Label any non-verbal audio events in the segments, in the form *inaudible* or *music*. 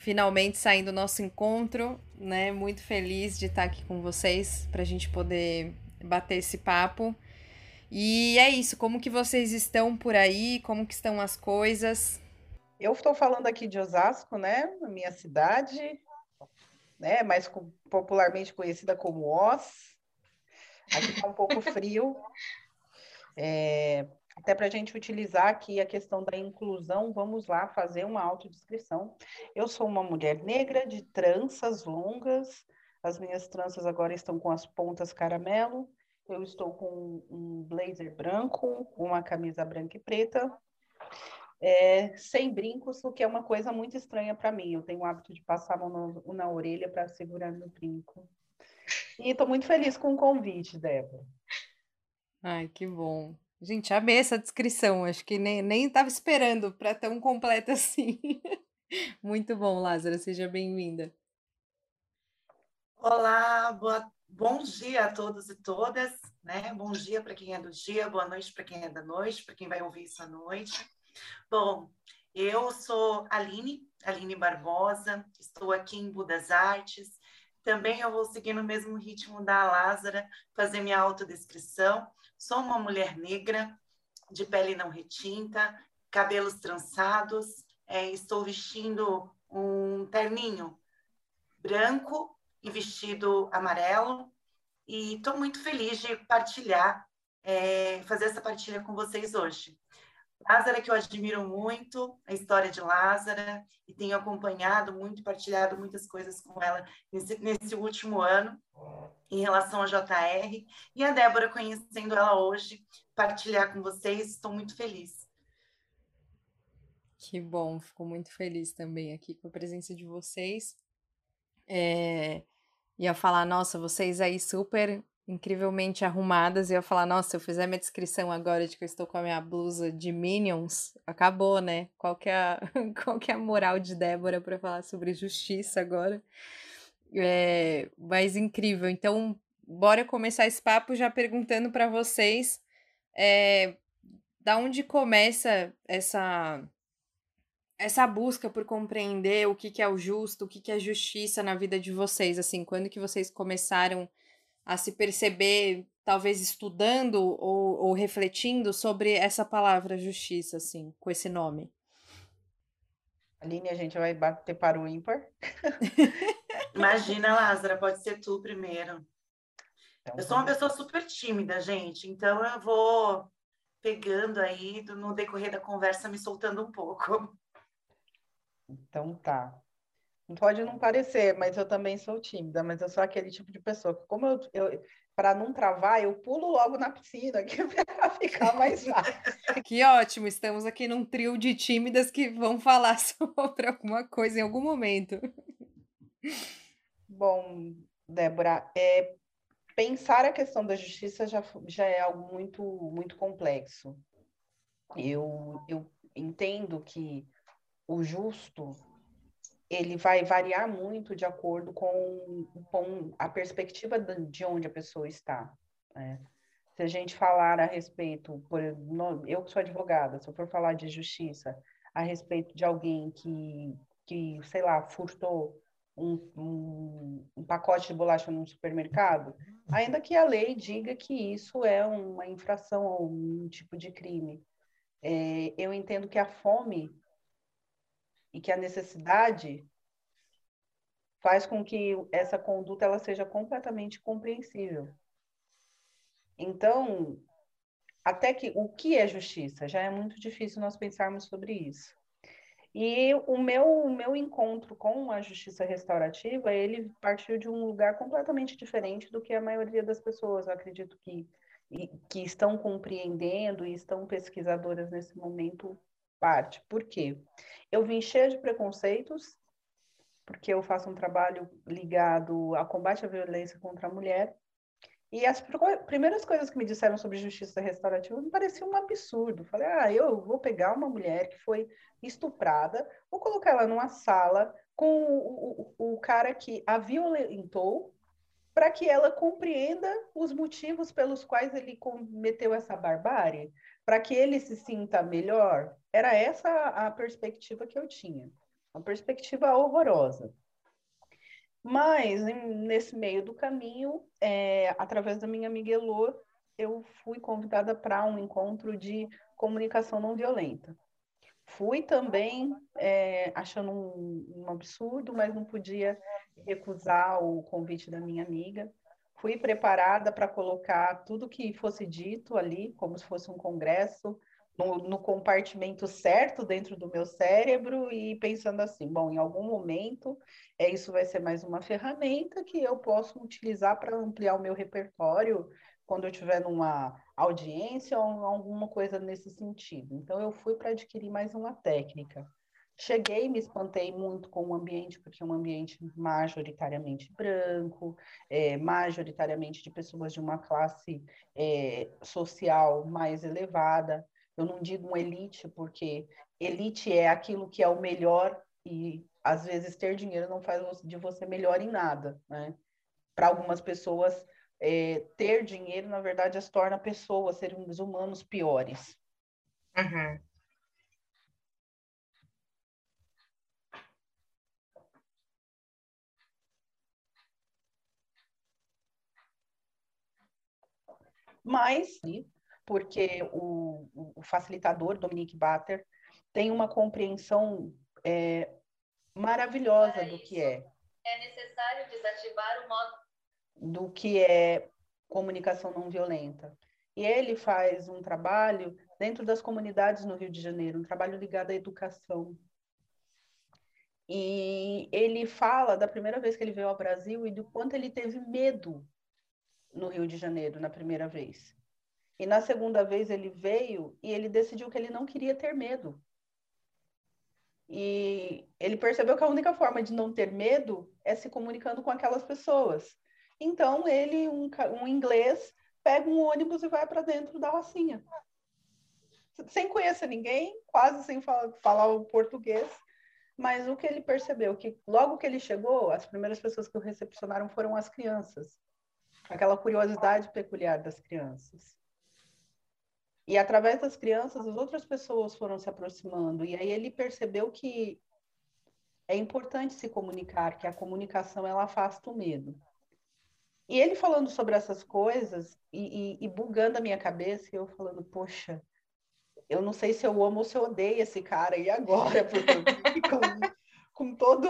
finalmente saindo do nosso encontro, né? Muito feliz de estar aqui com vocês para a gente poder bater esse papo. E é isso, como que vocês estão por aí? Como que estão as coisas? Eu estou falando aqui de Osasco, né? Na minha cidade, né? Mais popularmente conhecida como Oz. Aqui está um pouco frio. *laughs* É, até para a gente utilizar aqui a questão da inclusão, vamos lá fazer uma autodescrição. Eu sou uma mulher negra de tranças longas, as minhas tranças agora estão com as pontas caramelo, eu estou com um blazer branco, uma camisa branca e preta, é, sem brincos, o que é uma coisa muito estranha para mim. Eu tenho o hábito de passar a mão na, na orelha para segurar meu brinco. E estou muito feliz com o convite, Débora. Ai, que bom. Gente, amei essa descrição. Acho que nem, nem estava esperando para tão completa *laughs* assim. Muito bom, Lázara. Seja bem-vinda. Olá, boa, bom dia a todos e todas. Né? Bom dia para quem é do dia, boa noite para quem é da noite, para quem vai ouvir isso à noite. Bom, eu sou Aline, Aline Barbosa, estou aqui em Budas Artes. Também eu vou seguir no mesmo ritmo da Lázara, fazer minha autodescrição. Sou uma mulher negra, de pele não retinta, cabelos trançados, é, estou vestindo um terninho branco e vestido amarelo, e estou muito feliz de partilhar, é, fazer essa partilha com vocês hoje. Lázara, que eu admiro muito, a história de Lázara, e tenho acompanhado muito, partilhado muitas coisas com ela nesse, nesse último ano, em relação a JR. E a Débora, conhecendo ela hoje, partilhar com vocês, estou muito feliz. Que bom, fico muito feliz também aqui com a presença de vocês. É, ia falar, nossa, vocês aí super incrivelmente arrumadas e eu falar, nossa, se eu fizer minha descrição agora de que eu estou com a minha blusa de Minions, acabou, né? Qual que é a, *laughs* qual que é a moral de Débora para falar sobre justiça agora? É, mas incrível. Então, bora começar esse papo já perguntando para vocês é, da onde começa essa essa busca por compreender o que, que é o justo, o que, que é justiça na vida de vocês, assim, quando que vocês começaram a se perceber, talvez estudando ou, ou refletindo sobre essa palavra justiça, assim, com esse nome? Aline, a gente vai bater para o ímpar. *laughs* Imagina, Lázara, pode ser tu primeiro. Então, eu sou uma pessoa super tímida, gente, então eu vou pegando aí no decorrer da conversa, me soltando um pouco. Então tá. Pode não parecer, mas eu também sou tímida, mas eu sou aquele tipo de pessoa que, como eu, eu para não travar, eu pulo logo na piscina *laughs* que para ficar mais fácil. Que ótimo, estamos aqui num trio de tímidas que vão falar *laughs* sobre alguma coisa em algum momento. Bom, Débora, é, pensar a questão da justiça já, já é algo muito, muito complexo. Eu, eu entendo que o justo ele vai variar muito de acordo com, com a perspectiva de onde a pessoa está. Né? Se a gente falar a respeito, por, eu que sou advogada, se eu for falar de justiça a respeito de alguém que, que sei lá, furtou um, um, um pacote de bolacha num supermercado, ainda que a lei diga que isso é uma infração ou um tipo de crime, é, eu entendo que a fome e que a necessidade faz com que essa conduta ela seja completamente compreensível. Então, até que o que é justiça? Já é muito difícil nós pensarmos sobre isso. E o meu, o meu encontro com a justiça restaurativa, ele partiu de um lugar completamente diferente do que a maioria das pessoas, eu acredito que, que estão compreendendo e estão pesquisadoras nesse momento parte. Por quê? Eu vim cheia de preconceitos, porque eu faço um trabalho ligado ao combate à violência contra a mulher. E as primeiras coisas que me disseram sobre justiça restaurativa me pareciam um absurdo. Falei, ah, eu vou pegar uma mulher que foi estuprada, vou colocar ela numa sala com o, o, o cara que a violentou, para que ela compreenda os motivos pelos quais ele cometeu essa barbárie, para que ele se sinta melhor. Era essa a perspectiva que eu tinha, uma perspectiva horrorosa. Mas, nesse meio do caminho, é, através da minha amiga Elô, eu fui convidada para um encontro de comunicação não violenta. Fui também é, achando um, um, absurdo, mas não podia recusar o convite da minha amiga. Fui preparada para colocar tudo que fosse dito ali, como se fosse um congresso, no, no, compartimento certo dentro do meu cérebro e pensando assim, bom, em algum momento é, isso vai ser mais uma ferramenta que eu posso utilizar para ampliar o meu repertório quando eu estiver numa audiência ou alguma coisa nesse sentido. Então eu fui para adquirir mais uma técnica. Cheguei, me espantei muito com o ambiente, porque é um ambiente majoritariamente branco, é, majoritariamente de pessoas de uma classe é, social mais elevada. Eu não digo uma elite, porque elite é aquilo que é o melhor e às vezes ter dinheiro não faz de você melhor em nada, né? Para algumas pessoas, é, ter dinheiro, na verdade, as torna pessoas, seres humanos piores. Uhum. Mas porque o, o facilitador, Dominique Batter, tem uma compreensão é, maravilhosa do que é. É necessário desativar o modo. Do que é comunicação não violenta. E ele faz um trabalho dentro das comunidades no Rio de Janeiro, um trabalho ligado à educação. E ele fala da primeira vez que ele veio ao Brasil e do quanto ele teve medo no Rio de Janeiro na primeira vez. E na segunda vez ele veio e ele decidiu que ele não queria ter medo. E ele percebeu que a única forma de não ter medo é se comunicando com aquelas pessoas. Então ele, um, um inglês, pega um ônibus e vai para dentro da Rocinha. Sem conhecer ninguém, quase sem falar, falar o português. Mas o que ele percebeu, que logo que ele chegou, as primeiras pessoas que o recepcionaram foram as crianças. Aquela curiosidade peculiar das crianças. E através das crianças, as outras pessoas foram se aproximando. E aí ele percebeu que é importante se comunicar, que a comunicação ela afasta o medo. E ele falando sobre essas coisas e, e, e bugando a minha cabeça, e eu falando, poxa, eu não sei se eu amo ou se eu odeio esse cara, e agora? *laughs* Porque com, com todo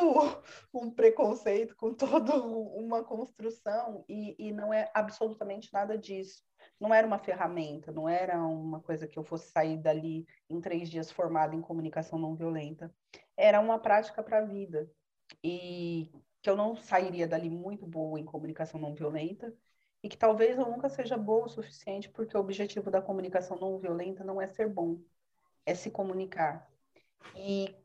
um preconceito, com toda uma construção, e, e não é absolutamente nada disso não era uma ferramenta, não era uma coisa que eu fosse sair dali em três dias formada em comunicação não violenta. Era uma prática para a vida. E que eu não sairia dali muito boa em comunicação não violenta e que talvez eu nunca seja boa o suficiente porque o objetivo da comunicação não violenta não é ser bom, é se comunicar. E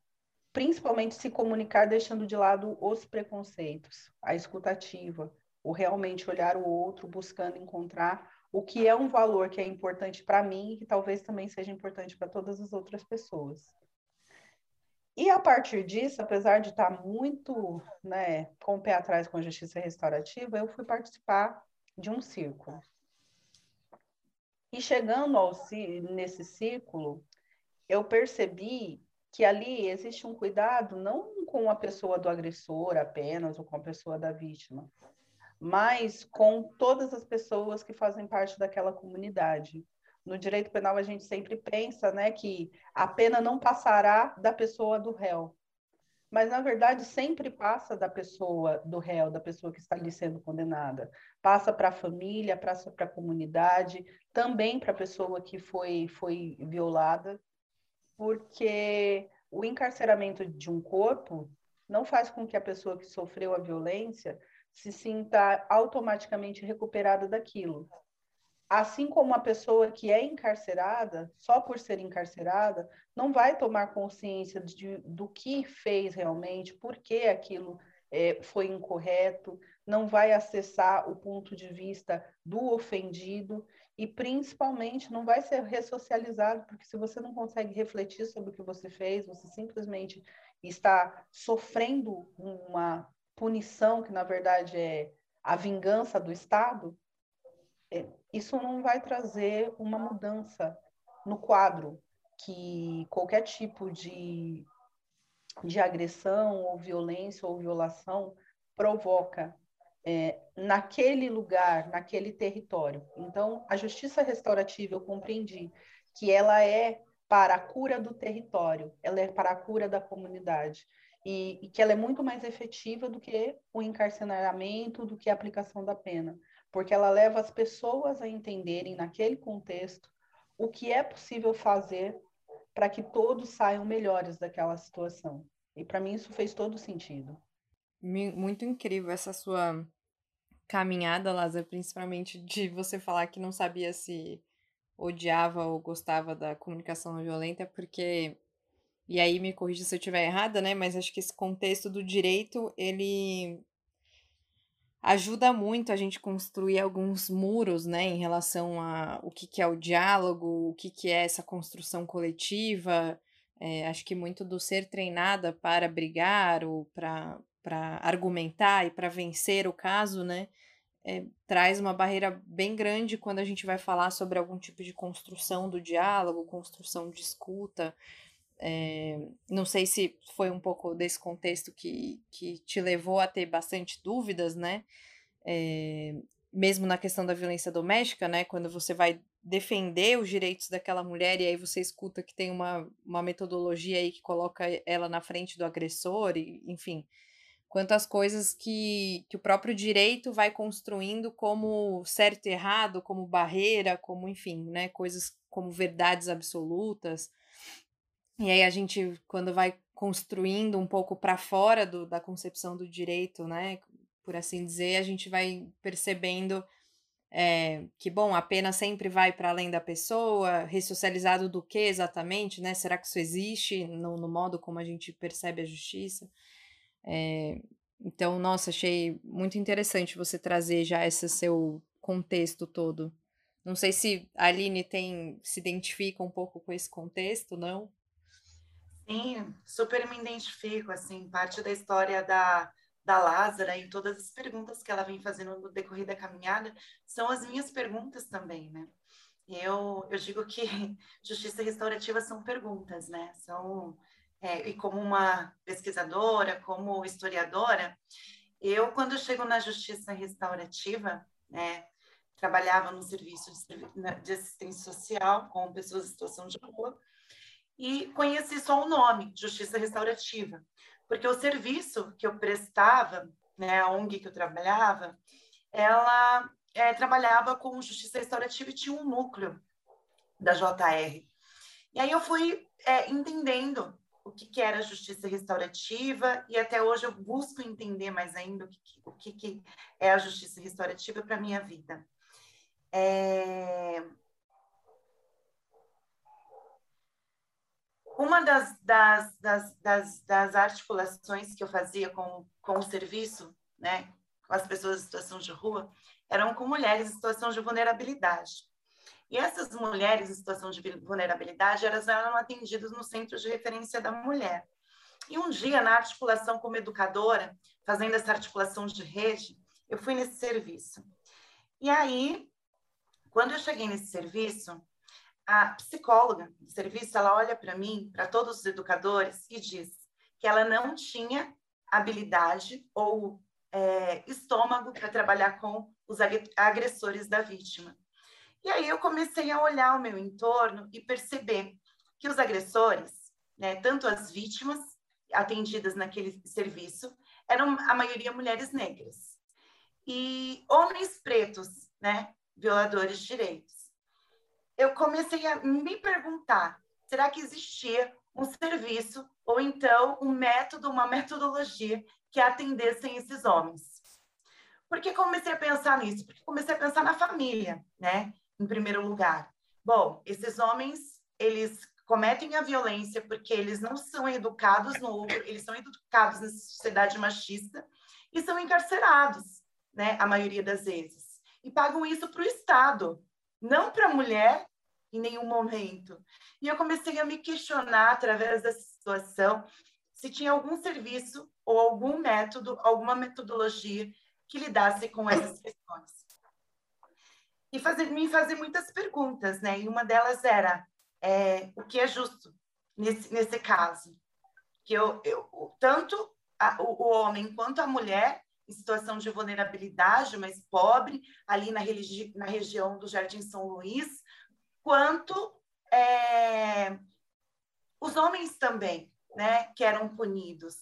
principalmente se comunicar deixando de lado os preconceitos, a escutativa, o realmente olhar o outro buscando encontrar o que é um valor que é importante para mim e que talvez também seja importante para todas as outras pessoas. E a partir disso, apesar de estar muito né, com o pé atrás com a justiça restaurativa, eu fui participar de um círculo. E chegando ao, nesse círculo, eu percebi que ali existe um cuidado não com a pessoa do agressor apenas, ou com a pessoa da vítima, mas com todas as pessoas que fazem parte daquela comunidade. No direito penal, a gente sempre pensa né, que a pena não passará da pessoa do réu. Mas, na verdade, sempre passa da pessoa do réu, da pessoa que está ali sendo condenada. Passa para a família, passa para a comunidade, também para a pessoa que foi, foi violada, porque o encarceramento de um corpo não faz com que a pessoa que sofreu a violência se sinta automaticamente recuperado daquilo. assim como a pessoa que é encarcerada, só por ser encarcerada, não vai tomar consciência de, do que fez realmente, por que aquilo é, foi incorreto, não vai acessar o ponto de vista do ofendido e, principalmente, não vai ser ressocializado, porque se você não consegue refletir sobre o que você fez, você simplesmente está sofrendo uma punição que, na verdade, é a vingança do Estado, é, isso não vai trazer uma mudança no quadro que qualquer tipo de, de agressão ou violência ou violação provoca é, naquele lugar, naquele território. Então, a justiça restaurativa, eu compreendi que ela é para a cura do território, ela é para a cura da comunidade. E, e, que ela é muito mais efetiva do que o encarceramento, do que a aplicação da pena porque ela leva as pessoas a entenderem, naquele contexto, o que é possível fazer para que todos saiam melhores daquela situação. E para mim isso fez todo sentido. Muito incrível essa sua caminhada, Lázaro, principalmente de você falar que não sabia se odiava ou gostava da comunicação não violenta, porque e aí me corrija se eu estiver errada, né? Mas acho que esse contexto do direito, ele ajuda muito a gente construir alguns muros, né, em relação a o que, que é o diálogo, o que, que é essa construção coletiva. É, acho que muito do ser treinada para brigar ou para argumentar e para vencer o caso, né, é, traz uma barreira bem grande quando a gente vai falar sobre algum tipo de construção do diálogo, construção de escuta. É, não sei se foi um pouco desse contexto que, que te levou a ter bastante dúvidas, né? É, mesmo na questão da violência doméstica, né? Quando você vai defender os direitos daquela mulher e aí você escuta que tem uma, uma metodologia aí que coloca ela na frente do agressor, e, enfim. Quantas coisas que, que o próprio direito vai construindo como certo e errado, como barreira, como, enfim, né? Coisas como verdades absolutas. E aí a gente, quando vai construindo um pouco para fora do, da concepção do direito, né, por assim dizer, a gente vai percebendo é, que, bom, a pena sempre vai para além da pessoa, ressocializado do que exatamente, né? Será que isso existe no, no modo como a gente percebe a justiça? É, então, nossa, achei muito interessante você trazer já esse seu contexto todo. Não sei se a Aline tem, se identifica um pouco com esse contexto, não? Sim, super me identifico, assim, parte da história da, da Lázara e todas as perguntas que ela vem fazendo no decorrer da caminhada são as minhas perguntas também, né? Eu, eu digo que *laughs* justiça restaurativa são perguntas, né? São, é, e como uma pesquisadora, como historiadora, eu, quando chego na justiça restaurativa, né, trabalhava no serviço de assistência social com pessoas em situação de rua, e conheci só o nome, Justiça Restaurativa, porque o serviço que eu prestava, né, a ONG que eu trabalhava, ela é, trabalhava com justiça restaurativa e tinha um núcleo da JR. E aí eu fui é, entendendo o que, que, era justiça restaurativa e até hoje eu busco entender mais ainda o que, o que, que é a justiça restaurativa para minha vida. É, Uma das, das, das, das, das articulações que eu fazia com, com o serviço, né, com as pessoas em situação de rua, eram com mulheres em situação de vulnerabilidade. E essas mulheres em situação de vulnerabilidade, elas eram atendidas no Centro de Referência da Mulher. E um dia, na articulação como educadora, fazendo essa articulação de rede, eu fui nesse serviço. E aí, quando eu cheguei nesse serviço, a psicóloga do serviço, ela olha para mim, para todos os educadores, e diz que ela não tinha habilidade ou é, estômago para trabalhar com os agressores da vítima. E aí eu comecei a olhar o meu entorno e perceber que os agressores, né, tanto as vítimas atendidas naquele serviço, eram a maioria mulheres negras. E homens pretos, né, violadores de direitos eu comecei a me perguntar: será que existia um serviço ou então um método, uma metodologia que atendessem esses homens? Por que comecei a pensar nisso? Porque comecei a pensar na família, né? em primeiro lugar? Bom, esses homens, eles cometem a violência porque eles não são educados no eles são educados na sociedade machista e são encarcerados, né, a maioria das vezes. E pagam isso para o Estado, não para a mulher em nenhum momento. E eu comecei a me questionar através dessa situação se tinha algum serviço ou algum método, alguma metodologia que lidasse com essas questões. E fazer, me fazer muitas perguntas, né? E uma delas era é, o que é justo nesse, nesse caso. Que eu, eu tanto a, o, o homem quanto a mulher em situação de vulnerabilidade, mais pobre, ali na, religi na região do Jardim São Luís, quanto é, os homens também, né, que eram punidos,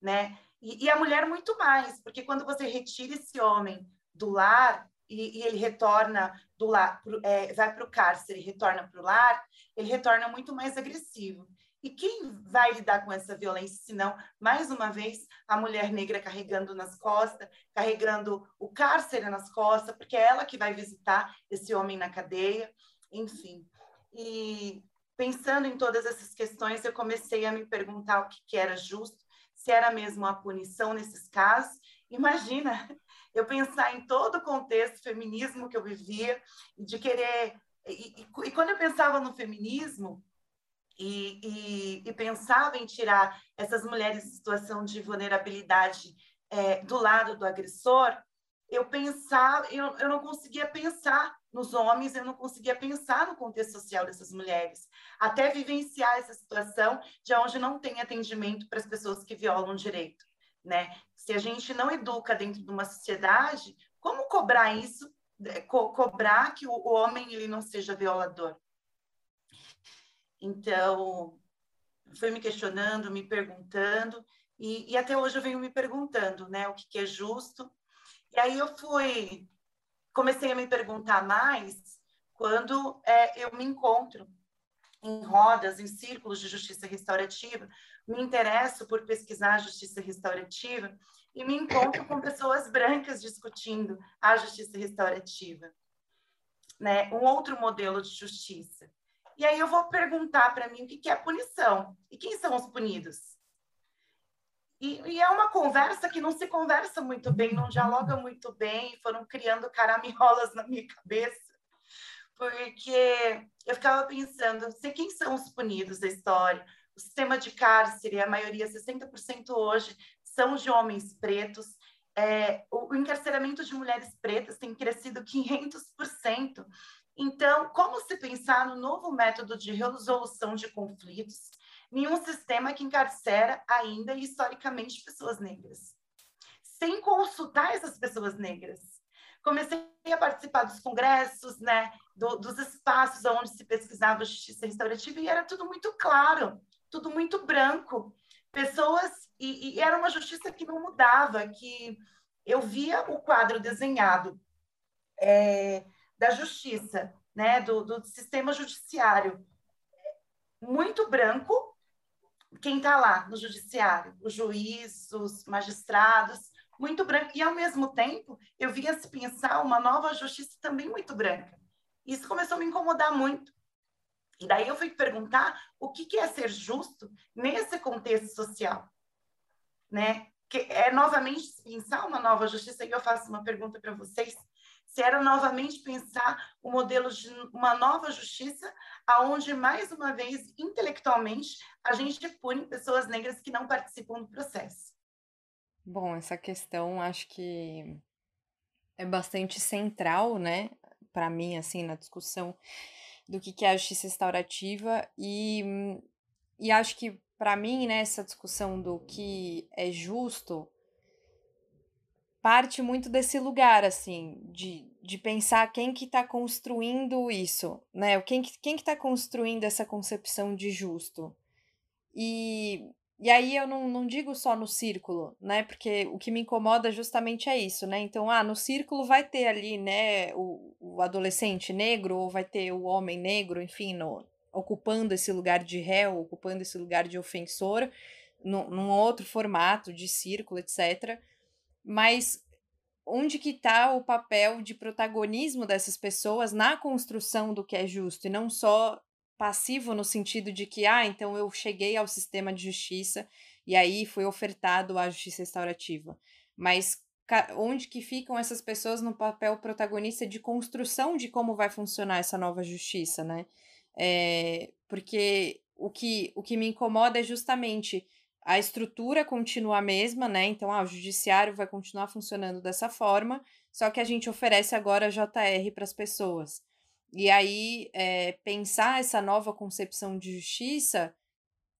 né? E, e, a mulher muito mais, porque quando você retira esse homem do lar e, e ele retorna do lar, pro, é, vai para o cárcere, retorna para o lar, ele retorna muito mais agressivo. E quem vai lidar com essa violência, se não, mais uma vez, a mulher negra carregando nas costas, carregando o cárcere nas costas, porque é ela que vai visitar esse homem na cadeia, enfim. E pensando em todas essas questões, eu comecei a me perguntar o que, que era justo, se era mesmo a punição nesses casos. Imagina eu pensar em todo o contexto feminismo que eu vivia, de querer. E, e, e quando eu pensava no feminismo, e, e, e, pensava em tirar essas mulheres em situação de vulnerabilidade é, do lado do agressor, eu pensava, eu, eu não conseguia pensar nos homens, eu não conseguia pensar no contexto social dessas mulheres, até vivenciar essa situação de onde não tem atendimento para as pessoas que violam direito, né? Se a gente não educa dentro de uma sociedade, como cobrar isso, co cobrar que o, o homem ele não seja violador? Então, foi me questionando, me perguntando, e, e, até hoje eu venho me perguntando, né, o que, que é justo. E aí eu fui, comecei a me perguntar mais quando é, eu me encontro em rodas, em círculos de justiça restaurativa, me interesso por pesquisar justiça restaurativa e me encontro com pessoas brancas discutindo a justiça restaurativa, né? Um outro modelo de justiça. E aí eu vou perguntar para mim o que é punição e quem são os punidos. E, e, é uma conversa que não se conversa muito bem, não dialoga muito bem, foram criando caraminholas na minha cabeça, porque eu ficava pensando, sei quem são os punidos da história. O sistema de cárcere, a maioria, 60% hoje, são de homens pretos. É, o, o encarceramento de mulheres pretas tem crescido 500%. Então, como se pensar no novo método de resolução de conflitos em um sistema que encarcera ainda historicamente pessoas negras, sem consultar essas pessoas negras? Comecei a participar dos congressos, né, do, dos espaços onde se pesquisava justiça restaurativa e era tudo muito claro, tudo muito branco. Pessoas, e, e era uma justiça que não mudava, que eu via o quadro desenhado. É, da justiça, né, do, do sistema judiciário. Muito branco, quem está lá no judiciário, o juiz, os magistrados, muito branco. E, ao mesmo tempo, eu via se pensar uma nova justiça também muito branca. Isso começou a me incomodar muito. E daí eu fui perguntar o que, que é ser justo nesse contexto social, né? Que é novamente pensar uma nova justiça. E eu faço uma pergunta para vocês: se era novamente pensar o modelo de uma nova justiça, aonde mais uma vez intelectualmente a gente pune pessoas negras que não participam do processo. Bom, essa questão acho que é bastante central, né, para mim assim na discussão do que é a justiça restaurativa e e acho que para mim né, discussão do que é justo parte muito desse lugar, assim, de, de pensar quem que está construindo isso, né? Quem que, quem que tá construindo essa concepção de justo. E, e aí eu não, não digo só no círculo, né? Porque o que me incomoda justamente é isso, né? Então, ah, no círculo vai ter ali, né, o, o adolescente negro, ou vai ter o homem negro, enfim, no, ocupando esse lugar de réu, ocupando esse lugar de ofensor, no, num outro formato de círculo, etc., mas onde que está o papel de protagonismo dessas pessoas na construção do que é justo e não só passivo no sentido de que ah, então eu cheguei ao sistema de justiça e aí foi ofertado a justiça restaurativa. Mas onde que ficam essas pessoas no papel protagonista de construção de como vai funcionar essa nova justiça, né? É, porque o que, o que me incomoda é justamente a estrutura continua a mesma, né? Então, ah, o judiciário vai continuar funcionando dessa forma, só que a gente oferece agora JR para as pessoas. E aí, é, pensar essa nova concepção de justiça,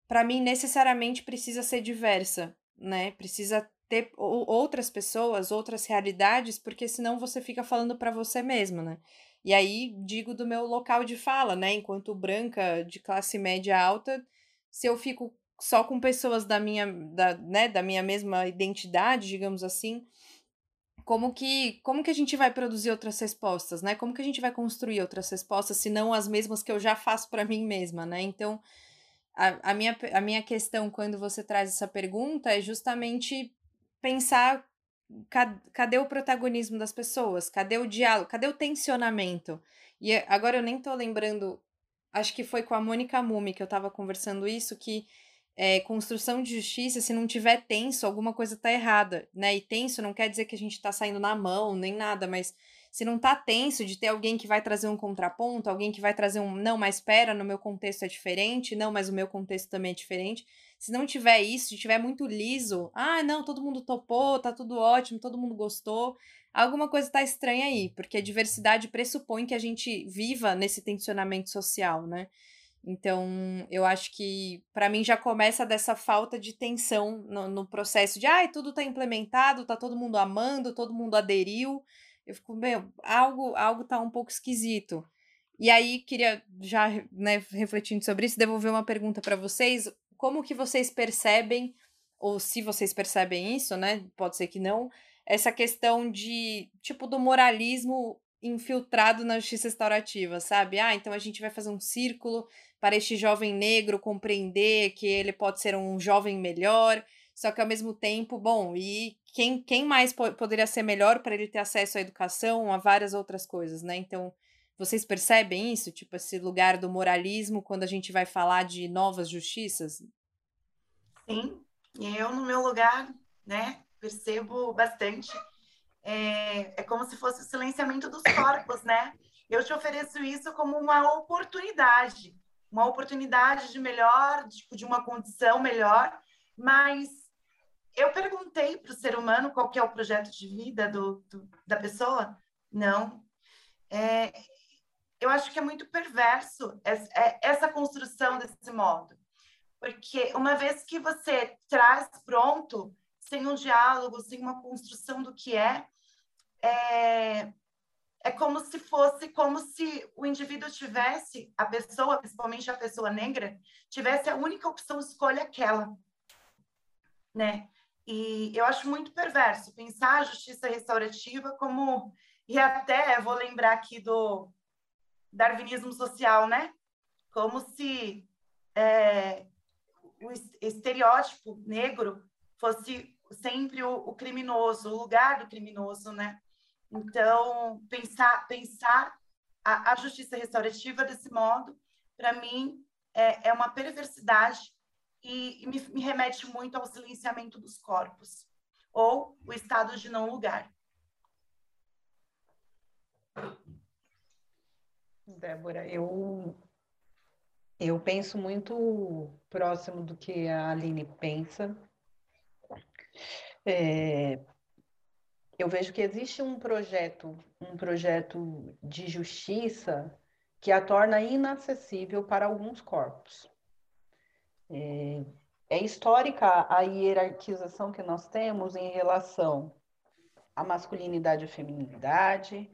para mim, necessariamente precisa ser diversa, né? Precisa ter outras pessoas, outras realidades, porque senão você fica falando para você mesmo, né? E aí digo do meu local de fala, né? Enquanto branca de classe média alta, se eu fico só com pessoas da minha, da, né, da minha mesma identidade, digamos assim, como que, como que a gente vai produzir outras respostas, né? Como que a gente vai construir outras respostas, se não as mesmas que eu já faço para mim mesma, né? Então, a, a, minha, a minha questão quando você traz essa pergunta é justamente pensar cadê o protagonismo das pessoas? Cadê o diálogo? Cadê o tensionamento? E agora eu nem tô lembrando, acho que foi com a Mônica Mumi que eu tava conversando isso, que é, construção de justiça, se não tiver tenso, alguma coisa tá errada, né? E tenso não quer dizer que a gente tá saindo na mão, nem nada, mas se não tá tenso de ter alguém que vai trazer um contraponto, alguém que vai trazer um, não, mas espera, no meu contexto é diferente, não, mas o meu contexto também é diferente, se não tiver isso, se tiver muito liso, ah, não, todo mundo topou, tá tudo ótimo, todo mundo gostou, alguma coisa tá estranha aí, porque a diversidade pressupõe que a gente viva nesse tensionamento social, né? Então, eu acho que para mim já começa dessa falta de tensão no, no processo de, ai, ah, tudo tá implementado, tá todo mundo amando, todo mundo aderiu. Eu fico, meu, algo, algo tá um pouco esquisito. E aí, queria já, né, refletindo sobre isso, devolver uma pergunta para vocês como que vocês percebem, ou se vocês percebem isso, né? Pode ser que não, essa questão de, tipo, do moralismo infiltrado na justiça restaurativa, sabe? Ah, então a gente vai fazer um círculo para este jovem negro compreender que ele pode ser um jovem melhor, só que ao mesmo tempo, bom, e quem, quem mais po poderia ser melhor para ele ter acesso à educação, a várias outras coisas, né? Então, vocês percebem isso? Tipo, esse lugar do moralismo quando a gente vai falar de novas justiças? Sim, eu, no meu lugar, né, percebo bastante. É, é como se fosse o silenciamento dos corpos, né? Eu te ofereço isso como uma oportunidade, uma oportunidade de melhor, tipo, de uma condição melhor, mas eu perguntei para o ser humano qual que é o projeto de vida do, do da pessoa? Não. É, eu acho que é muito perverso é, essa construção desse modo. Porque uma vez que você traz pronto, sem um diálogo, sem uma construção do que é, é, é como se fosse como se o indivíduo tivesse, a pessoa, principalmente a pessoa negra, tivesse a única opção escolha aquela, né? E eu acho muito perverso pensar a justiça restaurativa como e até vou lembrar aqui do darwinismo social, né? Como se é, o estereótipo negro fosse sempre o, o, criminoso, o lugar do criminoso, né? Então, pensar, pensar a, a justiça restaurativa desse modo, para mim, é, é, uma perversidade e, e me, me remete muito ao silenciamento dos corpos, ou o estado de não lugar. Débora, eu, eu penso muito próximo do que a Aline pensa. É, eu vejo que existe um projeto, um projeto de justiça que a torna inacessível para alguns corpos. É, é histórica a hierarquização que nós temos em relação à masculinidade e à feminilidade,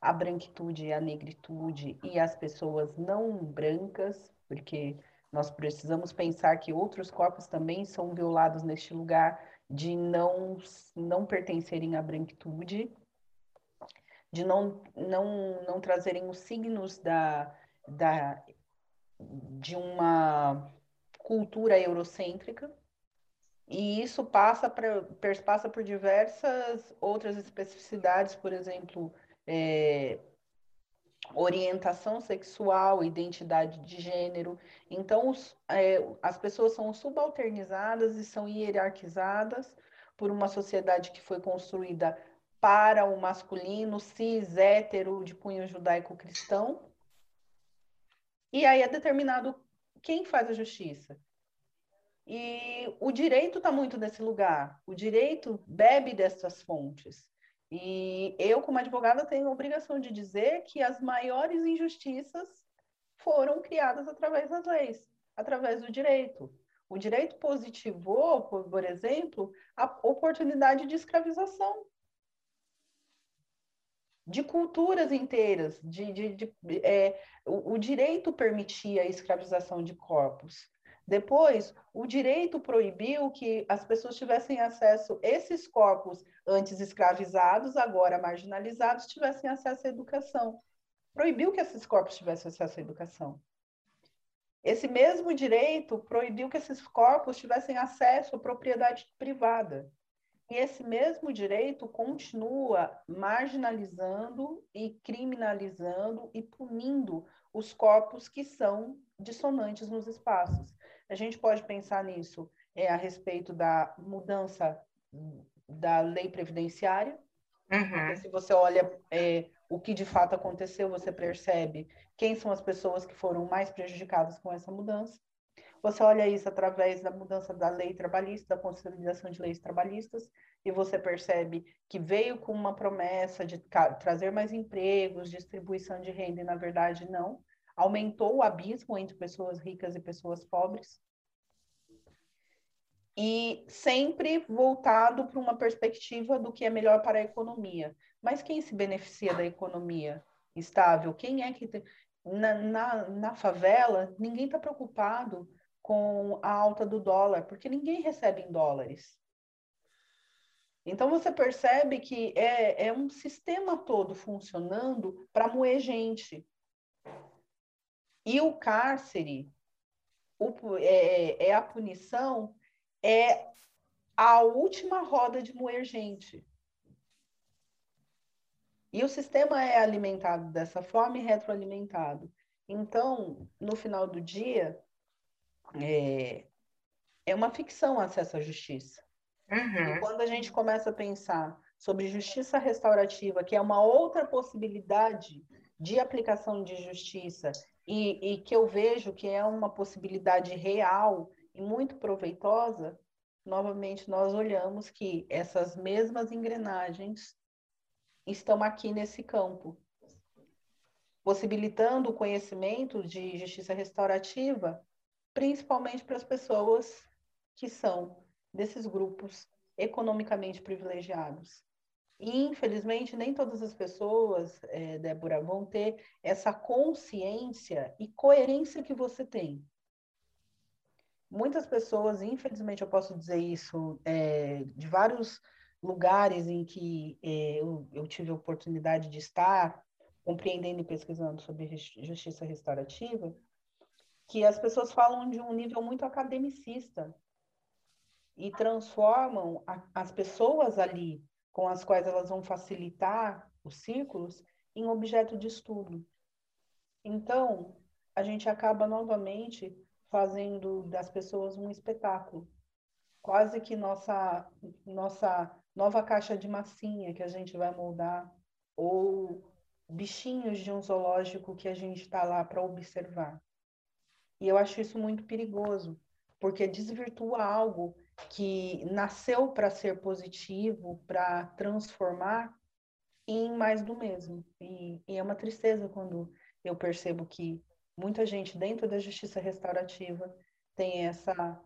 a branquitude, a negritude e as pessoas não brancas, porque nós precisamos pensar que outros corpos também são violados neste lugar de não, não pertencerem à branquitude, de não, não, não trazerem os signos da, da, de uma cultura eurocêntrica. E isso passa, pra, passa por diversas outras especificidades, por exemplo, é, orientação sexual, identidade de gênero. Então, os, é, as pessoas são subalternizadas e são hierarquizadas por uma sociedade que foi construída para o masculino, cis, hétero, de cunho judaico-cristão. E aí é determinado quem faz a justiça. E o direito está muito nesse lugar. O direito bebe dessas fontes. E eu, como advogada, tenho a obrigação de dizer que as maiores injustiças foram criadas através das leis, através do direito. O direito positivou, por, exemplo, a oportunidade de escravização de culturas inteiras. De, de, de é, o, o direito permitia a escravização de corpos. Depois, o direito proibiu que as pessoas tivessem acesso, esses corpos antes escravizados, agora marginalizados, tivessem acesso à educação. Proibiu que esses corpos tivessem acesso à educação. Esse mesmo direito proibiu que esses corpos tivessem acesso à propriedade privada. E esse mesmo direito continua marginalizando e criminalizando e punindo os corpos que são dissonantes nos espaços. A gente pode pensar nisso é, a respeito da mudança da lei previdenciária. Uhum. se você olha é, o que de fato aconteceu, você percebe quem são as pessoas que foram mais prejudicadas com essa mudança. Você olha isso através da mudança da lei trabalhista, da consolidação de leis trabalhistas, e você percebe que veio com uma promessa de trazer mais empregos, distribuição de renda, e na verdade não aumentou o abismo entre pessoas ricas e pessoas pobres. E sempre voltado para uma perspectiva do que é melhor para a economia. Mas quem se beneficia da economia estável? Quem é que. Tem... Na, na, na favela, ninguém está preocupado com a alta do dólar, porque ninguém recebe em dólares. Então você percebe que é, é um sistema todo funcionando para moer gente. E o cárcere, o, é, é a punição, é a última roda de moer gente. E o sistema é alimentado dessa forma e retroalimentado. Então, no final do dia, é, é uma ficção acesso à justiça. Uhum. E quando a gente começa a pensar sobre justiça restaurativa, que é uma outra possibilidade de aplicação de justiça e, e que eu vejo que é uma possibilidade real e muito proveitosa, novamente nós olhamos que essas mesmas engrenagens estão aqui nesse campo, possibilitando o conhecimento de justiça restaurativa, principalmente para as pessoas que são desses grupos economicamente privilegiados. Infelizmente, nem todas as pessoas, é, Débora, vão ter essa consciência e coerência que você tem. Muitas pessoas, infelizmente, eu posso dizer isso, é, de vários lugares em que é, eu, eu tive a oportunidade de estar, compreendendo e pesquisando sobre justiça restaurativa, que as pessoas falam de um nível muito academicista e transformam a, as pessoas ali com as quais elas vão facilitar os círculos em objeto de estudo. Então, a gente acaba novamente fazendo das pessoas um espetáculo. Quase que nossa nossa nova caixa de massinha que a gente vai moldar ou bichinhos de um zoológico que a gente está lá para observar. E eu acho isso muito perigoso, porque desvirtua algo que nasceu para ser positivo, para transformar, em mais do mesmo. E, e, é uma tristeza quando eu percebo que muita gente dentro da justiça restaurativa tem essa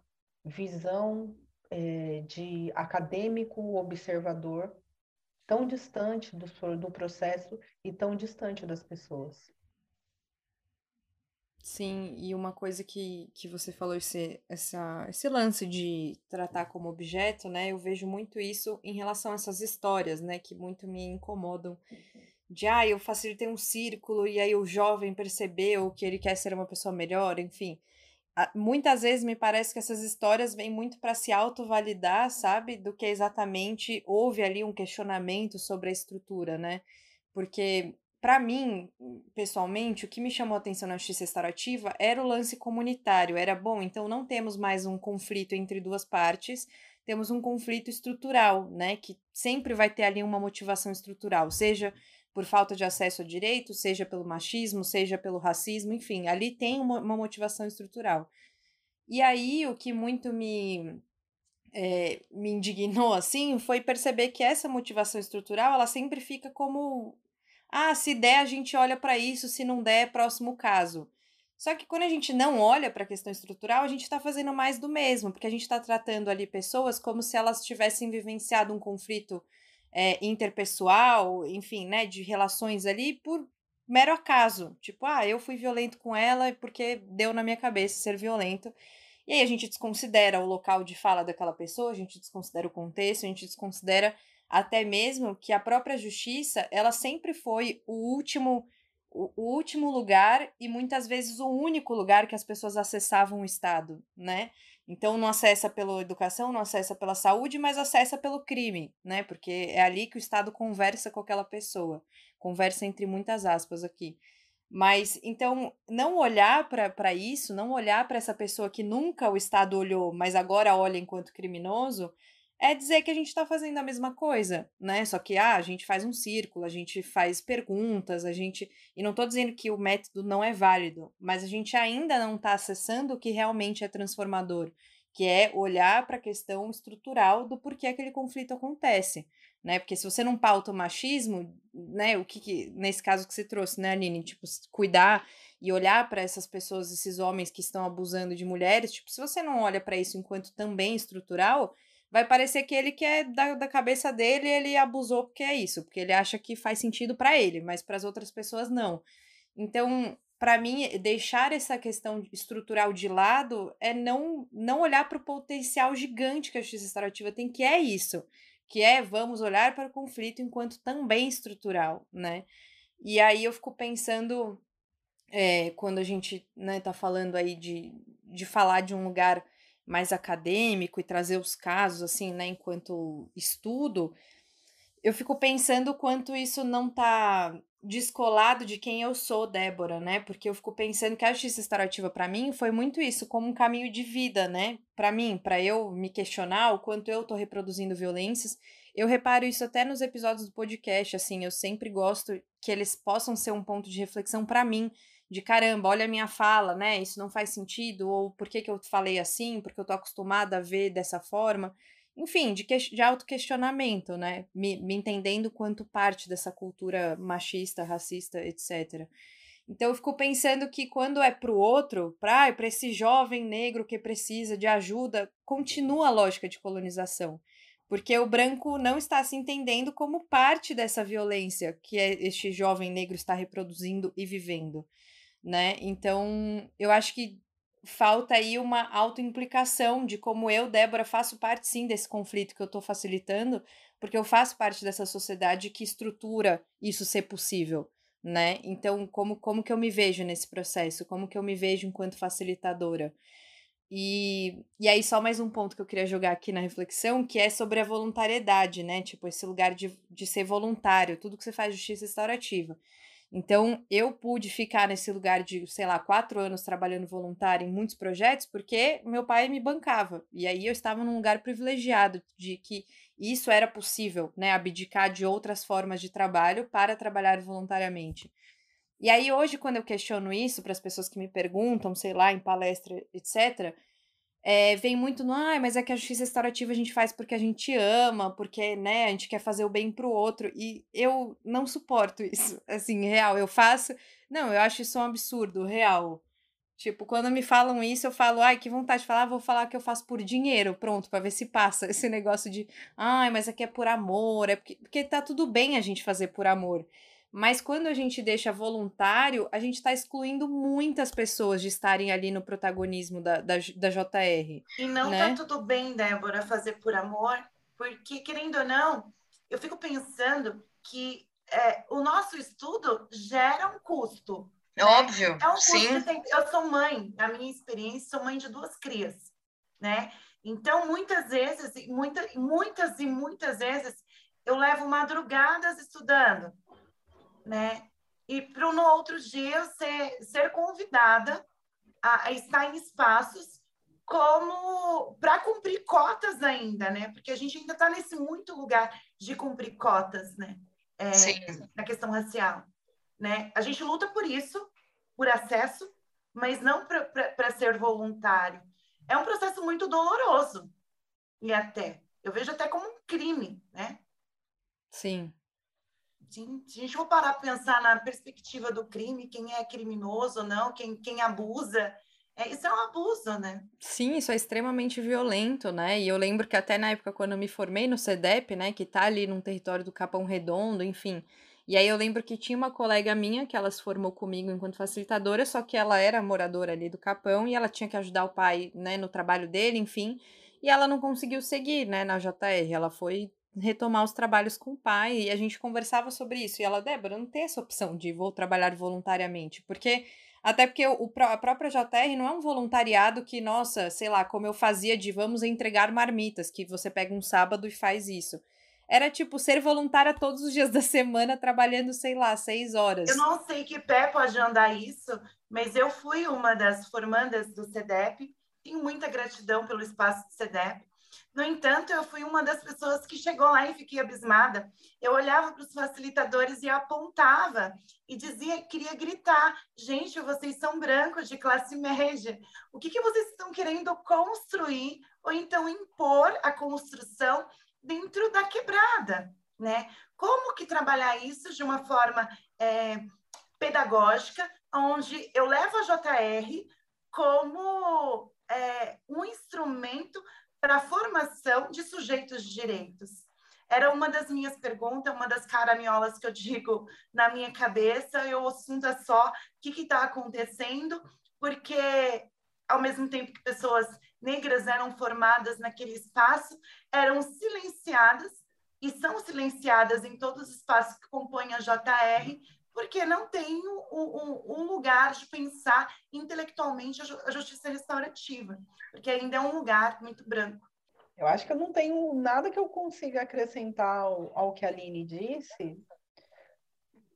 visão é, de acadêmico observador tão distante do, do processo e tão distante das pessoas. Sim, e uma coisa que, que você falou, esse, essa, esse lance de tratar como objeto, né? Eu vejo muito isso em relação a essas histórias, né? Que muito me incomodam. De, ah, eu facilitei um círculo e aí o jovem percebeu que ele quer ser uma pessoa melhor, enfim. muitas vezes me parece que essas histórias vêm muito para se autovalidar, sabe? Do que exatamente houve ali um questionamento sobre a estrutura, né? Porque, para mim, pessoalmente, o que me chamou a atenção na justiça restaurativa era o lance comunitário. Era bom, então não temos mais um conflito entre duas partes, temos um conflito estrutural, né? Que sempre vai ter ali uma motivação estrutural, seja por falta de acesso a direito, seja pelo machismo, seja pelo racismo, enfim, ali tem uma, uma motivação estrutural. E aí, o que muito me, é, me indignou, assim, foi perceber que essa motivação estrutural, ela sempre fica como, ah, se der, a gente olha para isso, se não der, é próximo caso. Só que quando a gente não olha para a questão estrutural, a gente está fazendo mais do mesmo, porque a gente está tratando ali pessoas como se elas tivessem vivenciado um conflito é, interpessoal, enfim, né, de relações ali por mero acaso. Tipo, ah, eu fui violento com ela porque deu na minha cabeça ser violento. E aí a gente desconsidera o local de fala daquela pessoa, a gente desconsidera o contexto, a gente desconsidera até mesmo que a própria justiça, ela sempre foi o último o, último lugar e muitas vezes o único lugar que as pessoas acessavam o Estado, né? Então não acessa pela educação, não acessa pela saúde, mas acessa pelo crime, né? Porque é ali que o Estado conversa com aquela pessoa. Conversa entre muitas aspas aqui. Mas então não olhar para isso, não olhar para essa pessoa que nunca o Estado olhou, mas agora olha enquanto criminoso, é dizer que a gente está fazendo a mesma coisa, né? Só que ah, a gente faz um círculo, a gente faz perguntas, a gente. E não estou dizendo que o método não é válido, mas a gente ainda não está acessando o que realmente é transformador, que é olhar para a questão estrutural do porquê aquele conflito acontece. Né? Porque se você não pauta o machismo, né? O que, que nesse caso que você trouxe, né, Aline? Tipo, cuidar e olhar para essas pessoas, esses homens que estão abusando de mulheres, tipo, se você não olha para isso enquanto também estrutural, vai parecer que ele quer da, da cabeça dele ele abusou porque é isso, porque ele acha que faz sentido para ele, mas para as outras pessoas não. Então, para mim, deixar essa questão estrutural de lado é não não olhar para o potencial gigante que a justiça restaurativa tem, que é isso, que é vamos olhar para o conflito enquanto também estrutural, né? E aí eu fico pensando é, quando a gente né, tá falando aí de, de falar de um lugar mais acadêmico e trazer os casos assim, né, enquanto estudo, eu fico pensando quanto isso não tá descolado de quem eu sou, Débora, né? Porque eu fico pensando que a justiça restaurativa para mim foi muito isso, como um caminho de vida, né? Para mim, para eu me questionar o quanto eu tô reproduzindo violências. Eu reparo isso até nos episódios do podcast, assim, eu sempre gosto que eles possam ser um ponto de reflexão para mim de caramba, olha a minha fala, né? Isso não faz sentido, ou por que, que eu falei assim, porque eu tô acostumada a ver dessa forma. Enfim, de, que, de auto-questionamento, né? Me, me entendendo quanto parte dessa cultura machista, racista, etc. Então eu fico pensando que quando é para o outro, para esse jovem negro que precisa de ajuda, continua a lógica de colonização. Porque o branco não está se entendendo como parte dessa violência que é este jovem negro está reproduzindo e vivendo né? Então, eu acho que falta aí uma autoimplicação de como eu, Débora, faço parte sim desse conflito que eu estou facilitando, porque eu faço parte dessa sociedade que estrutura isso ser possível, né? Então, como, como que eu me vejo nesse processo? Como que eu me vejo enquanto facilitadora? E, e aí, só mais um ponto que eu queria jogar aqui na reflexão, que é sobre a voluntariedade, né? Tipo, esse lugar de, de ser voluntário, tudo que você faz justiça restaurativa. Então, eu pude ficar nesse lugar de, sei lá, quatro anos trabalhando voluntário em muitos projetos, porque meu pai me bancava. E aí eu estava num lugar privilegiado de que isso era possível, né? Abdicar de outras formas de trabalho para trabalhar voluntariamente. E aí, hoje, quando eu questiono isso para as pessoas que me perguntam, sei lá, em palestra, etc., é, vem muito no, ah, mas é que a justiça restaurativa a gente faz porque a gente ama, porque, né, a gente quer fazer o bem pro outro, e eu não suporto isso, *laughs* assim, real, eu faço, não, eu acho isso um absurdo, real, tipo, quando me falam isso, eu falo, ai, que vontade de falar, vou falar que eu faço por dinheiro, pronto, para ver se passa. *laughs* Esse negócio de, ai, mas aqui é por amor, é porque, porque tá tudo bem a gente fazer por amor, mas quando a gente deixa voluntário, a gente está excluindo muitas pessoas de estarem ali no protagonismo da, da, da JR. E não né? tá tudo bem, Débora, fazer por amor, porque, querendo ou não, eu fico pensando que é, o nosso estudo gera um custo né? Óbvio, é um sim. Tem... Eu sou mãe, a minha experiência, sou mãe de duas crias, né? Então, muitas vezes, muita, muitas e muitas vezes, eu levo madrugadas estudando, né? E para no outro dia ser, ser convidada a, a estar em espaços como para cumprir cotas ainda, né? Porque a gente ainda está nesse muito lugar de cumprir cotas, né? É, na questão racial, né? A gente luta por isso, por acesso, mas não para ser voluntário. É um processo muito doloroso e até eu vejo até como um crime, né? Sim. Se a gente for parar para pensar na perspectiva do crime, quem é criminoso ou não, quem, quem abusa, é, isso é um abuso, né? Sim, isso é extremamente violento, né? E eu lembro que até na época, quando eu me formei no CEDEP, né, que tá ali num território do Capão Redondo, enfim. E aí eu lembro que tinha uma colega minha que ela se formou comigo enquanto facilitadora, só que ela era moradora ali do Capão e ela tinha que ajudar o pai, né, no trabalho dele, enfim. E ela não conseguiu seguir, né, na JR. Ela foi retomar os trabalhos com o pai e a gente conversava sobre isso. E ela, Débora, não tem essa opção de vou trabalhar voluntariamente, porque até porque o, a própria JR não é um voluntariado que, nossa, sei lá, como eu fazia de vamos entregar marmitas, que você pega um sábado e faz isso. Era tipo ser voluntária todos os dias da semana, trabalhando, sei lá, seis horas. Eu não sei que pé pode andar isso, mas eu fui uma das formandas do CEDEP. Tenho muita gratidão pelo espaço do CEDEP. No entanto, eu fui uma das pessoas que chegou lá e fiquei abismada. Eu olhava para os facilitadores e apontava e dizia, queria gritar: gente, vocês são brancos de classe média. O que, que vocês estão querendo construir ou então impor a construção dentro da quebrada, né? Como que trabalhar isso de uma forma é, pedagógica, onde eu levo a JR como é, um instrumento para a formação de sujeitos de direitos? Era uma das minhas perguntas, uma das caraminholas que eu digo na minha cabeça, eu assunto é só o que está acontecendo, porque ao mesmo tempo que pessoas negras eram formadas naquele espaço, eram silenciadas e são silenciadas em todos os espaços que compõem a JR, porque não tem um, lugar de pensar intelectualmente a justiça restaurativa, porque ainda é um lugar muito branco. Eu acho que eu não tenho nada que eu consiga acrescentar ao, ao que a Aline disse,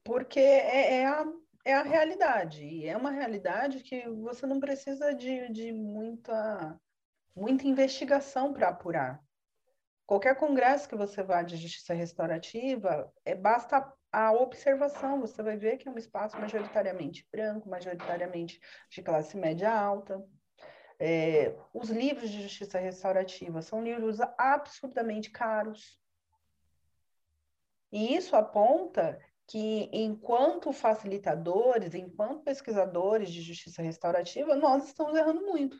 porque é, é, a, é a realidade, e é uma realidade que você não precisa de, de muita, muita investigação para apurar. Qualquer congresso que você vá de justiça restaurativa, é, basta a observação, você vai ver que é um espaço majoritariamente branco, majoritariamente de classe média alta. É, os livros de justiça restaurativa são livros absurdamente caros. E isso aponta que, enquanto facilitadores, enquanto pesquisadores de justiça restaurativa, nós estamos errando muito.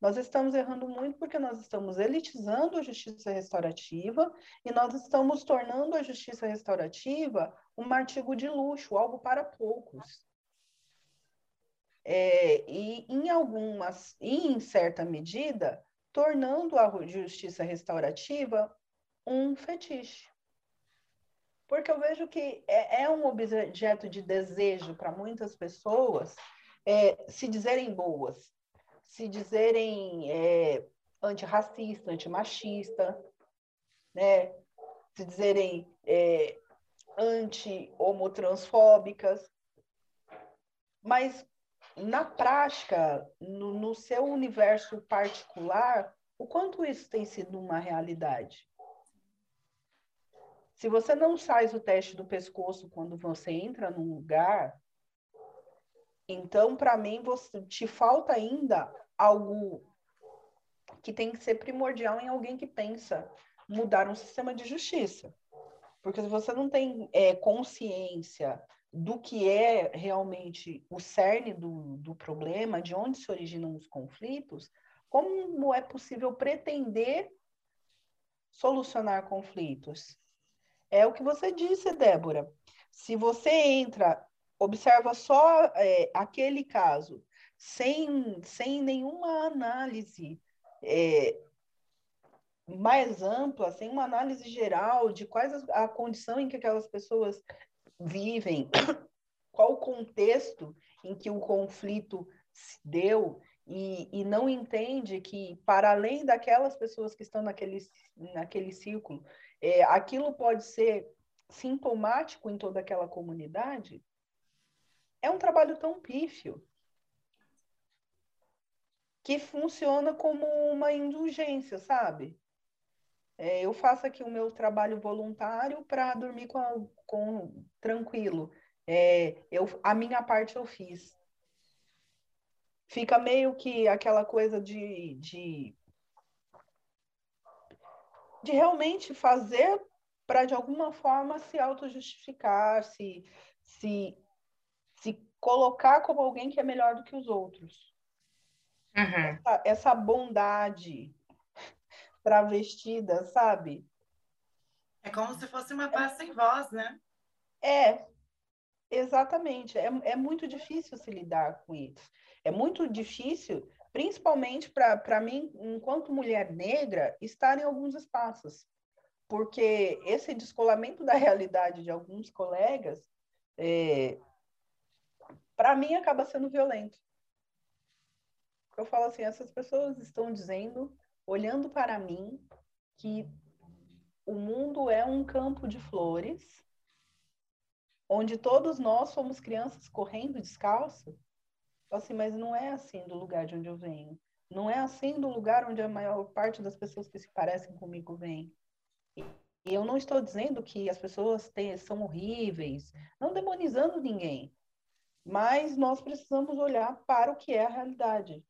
Nós estamos errando muito porque nós estamos elitizando a justiça restaurativa e nós estamos tornando a justiça restaurativa um artigo de luxo, algo para poucos. É, e em algumas, e em certa medida, tornando a justiça restaurativa um fetiche. Porque eu vejo que é, é um objeto de desejo para muitas pessoas é, se dizerem boas, se dizerem é, antirracista, antimachista, né? se dizerem é, anti-homotransfóbicas, mas na prática, no, no seu universo particular, o quanto isso tem sido uma realidade? Se você não faz o teste do pescoço quando você entra num lugar, então, para mim, você, te falta ainda algo que tem que ser primordial em alguém que pensa mudar um sistema de justiça. Porque se você não tem é, consciência do que é realmente o cerne do, do problema, de onde se originam os conflitos, como é possível pretender solucionar conflitos? É o que você disse, Débora. Se você entra observa só é, aquele caso, sem, sem nenhuma análise é, mais ampla, sem uma análise geral de quais a, a condição em que aquelas pessoas vivem, *coughs* qual o contexto em que o conflito se deu e, e não entende que, para além daquelas pessoas que estão naquele, naquele círculo, é, aquilo pode ser sintomático em toda aquela comunidade, é um trabalho tão pífio que funciona como uma indulgência, sabe? É, eu faço aqui o meu trabalho voluntário para dormir com, a, com tranquilo. É, eu, a minha parte eu fiz fica meio que aquela coisa de, de, de realmente fazer para, de alguma forma, se auto-justificar, se, se, colocar como alguém que é melhor do que os outros. Uhum. Essa, essa bondade *laughs* travestida, sabe? É como se fosse uma paz sem voz, né? É, exatamente. É, é muito difícil se lidar com isso. É muito difícil, principalmente para mim, enquanto mulher negra, estar em alguns espaços. Porque esse descolamento da *laughs* realidade de alguns colegas, é, para mim, acaba sendo violento. Eu falo assim: essas pessoas estão dizendo, olhando para mim, que o mundo é um campo de flores, onde todos nós somos crianças correndo descalço, assim, mas não é assim do lugar de onde eu venho. Não é assim do lugar onde a maior parte das pessoas que se parecem comigo vem. E, eu não estou dizendo que as pessoas têm, são horríveis, não demonizando ninguém. Mas nós precisamos olhar para o que é a realidade.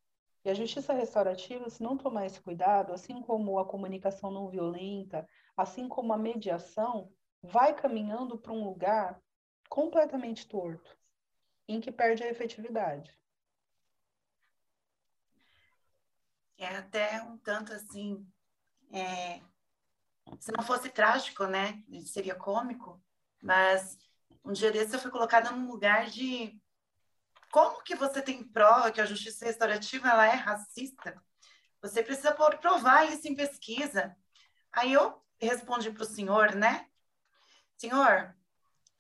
E a justiça restaurativa, se não tomar esse cuidado, assim como a comunicação não violenta, assim como a mediação, vai caminhando para um lugar completamente torto, em que perde a efetividade. é até um tanto assim, é, se não fosse trágico, né, seria cômico, mas um dia desse eu fui colocada num lugar de como que você tem prova que a justiça restaurativa ela é racista? Você precisa provar isso em pesquisa. Aí eu respondi para o senhor, né? Senhor,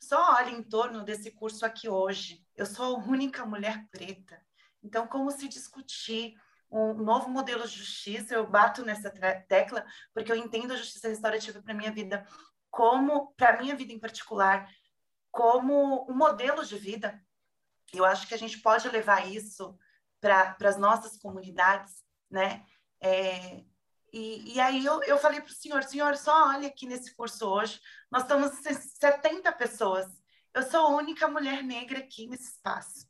só olhe em torno desse curso aqui hoje. Eu sou a única mulher preta. Então, como se discutir um novo modelo de justiça, eu bato nessa tecla, porque eu entendo a justiça restaurativa para minha vida como, para minha vida em particular, como um modelo de vida. Eu acho que a gente pode levar isso para as nossas comunidades, né? É, e, e, aí eu, eu falei para o senhor, senhor, só olha aqui nesse curso hoje, nós estamos 70 pessoas. Eu sou a única mulher negra aqui nesse espaço.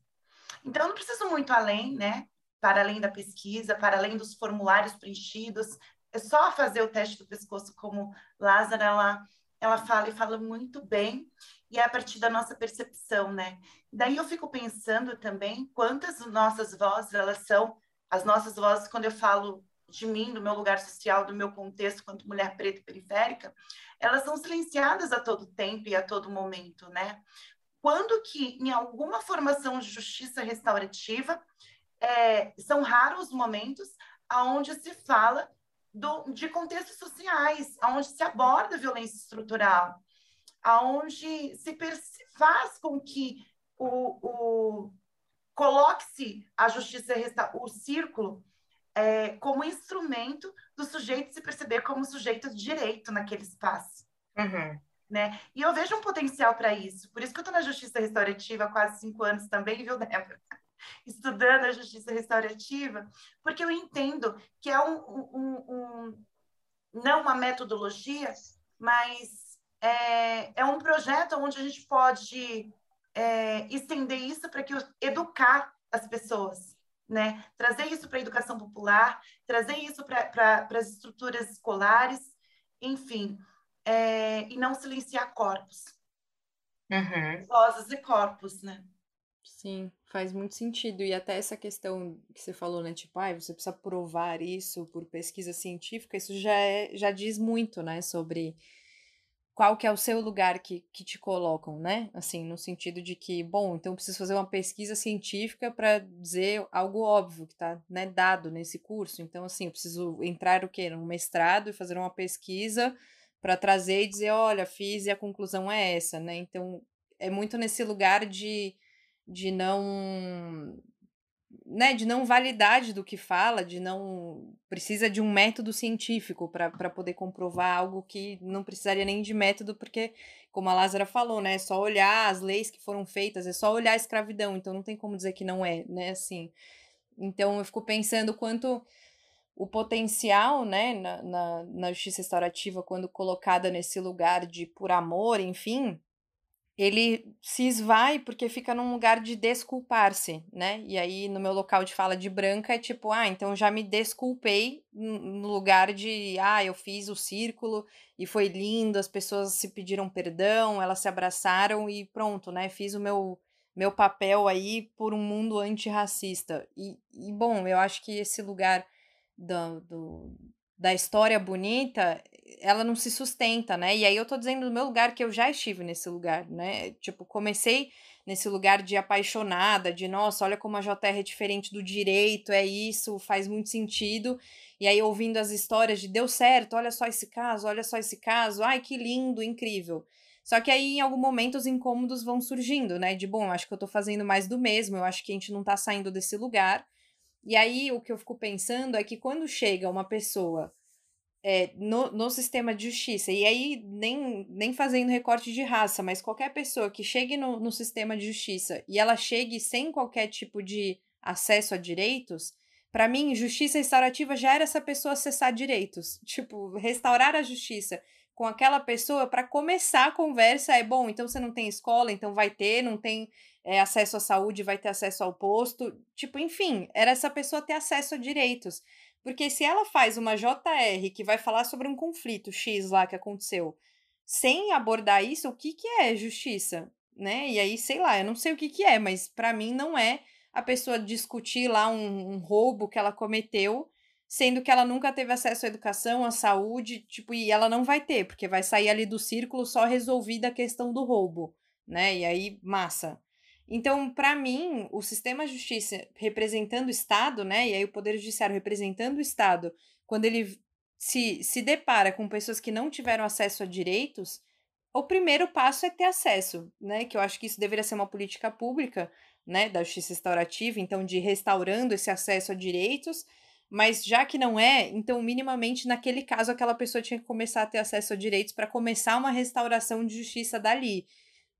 Então, eu não preciso muito além, né? para além da pesquisa, para além dos formulários preenchidos. É só fazer o teste do pescoço, como Lázaro, ela, ela fala e fala muito bem, e é a partir da nossa percepção, né? Daí eu fico pensando também quantas nossas vozes, elas são, as nossas vozes, quando eu falo de mim, do meu lugar social, do meu contexto quanto mulher preta e periférica, elas são silenciadas a todo tempo e a todo momento, né? Quando que em alguma formação de justiça restaurativa é, são raros os momentos onde se fala do, de contextos sociais, onde se aborda violência estrutural, onde se faz com que o, o coloque-se a justiça, o círculo, é, como instrumento do sujeito se perceber como sujeito de direito naquele espaço. Uhum. Né? E eu vejo um potencial para isso. Por isso que eu estou na justiça restaurativa há quase cinco anos também, viu, Débora? *laughs* estudando a justiça restaurativa, porque eu entendo que é um, um, um não uma metodologia, mas é, é, um projeto onde a gente pode é, estender isso para que educar as pessoas, né? Trazer isso para a educação popular, trazer isso para as estruturas escolares, enfim, é, e não silenciar corpos. Uhum. Vozes e corpos, né? Sim, faz muito sentido. E até essa questão que você falou, né? Tipo, ah, você precisa provar isso por pesquisa científica, isso já, é, já diz muito, né? Sobre qual que é o seu lugar que, que te colocam, né? Assim, no sentido de que, bom, então preciso fazer uma pesquisa científica para dizer algo óbvio que está né, dado nesse curso. Então, assim, eu preciso entrar o quê? No mestrado e fazer uma pesquisa para trazer e dizer, olha, fiz e a conclusão é essa, né? Então, é muito nesse lugar de, de não né, de não validade do que fala, de não precisa de um método científico para poder comprovar algo que não precisaria nem de método, porque, como a Lázara falou, né, é só olhar as leis que foram feitas, é só olhar a escravidão, então não tem como dizer que não é, né, assim. Então eu fico pensando quanto o potencial, né, na, na, na justiça restaurativa, quando colocada nesse lugar de por amor, enfim, ele se esvai porque fica num lugar de desculpar-se, né? E aí, no meu local de fala de branca, é tipo, ah, então já me desculpei no lugar de, ah, eu fiz o círculo e foi lindo, as pessoas se pediram perdão, elas se abraçaram e pronto, né? Fiz o meu, meu papel aí por um mundo antirracista. E, e bom, eu acho que esse lugar do, do da história bonita, ela não se sustenta, né? E aí eu tô dizendo do meu lugar que eu já estive nesse lugar, né? Tipo, comecei nesse lugar de apaixonada, de nossa, olha como a JR é diferente do direito, é isso, faz muito sentido. E aí ouvindo as histórias de deu certo, olha só esse caso, olha só esse caso, ai que lindo, incrível. Só que aí em algum momento os incômodos vão surgindo, né? De bom, acho que eu tô fazendo mais do mesmo, eu acho que a gente não tá saindo desse lugar. E aí o que eu fico pensando é que quando chega uma pessoa é, no, no sistema de justiça, e aí nem, nem fazendo recorte de raça, mas qualquer pessoa que chegue no, no sistema de justiça e ela chegue sem qualquer tipo de acesso a direitos, para mim, justiça restaurativa já era essa pessoa acessar direitos. *laughs* Tipo, restaurar a justiça com aquela pessoa para começar a conversa é bom, então você não tem escola, então vai ter, não tem é, acesso à saúde, vai ter acesso ao posto. Tipo, enfim, era essa pessoa ter acesso a direitos. Porque se ela faz uma JR que vai falar sobre um conflito X lá que aconteceu, sem abordar isso, o que, que é justiça? Né? E aí, sei lá, eu não sei o que, que é, mas para mim não é a pessoa discutir lá um, um roubo que ela cometeu, sendo que ela nunca teve acesso à educação, à saúde, tipo, e ela não vai ter, porque vai sair ali do círculo só resolvida a questão do roubo, né? E aí, massa. Então, para mim, o sistema de justiça representando o Estado, né, e aí o Poder Judiciário representando o Estado, quando ele se, se depara com pessoas que não tiveram acesso a direitos, o primeiro passo é ter acesso, né, que eu acho que isso deveria ser uma política pública, né, da justiça restaurativa, então de restaurando esse acesso a direitos, mas já que não é, então minimamente naquele caso aquela pessoa tinha que começar a ter acesso a direitos para começar uma restauração de justiça dali.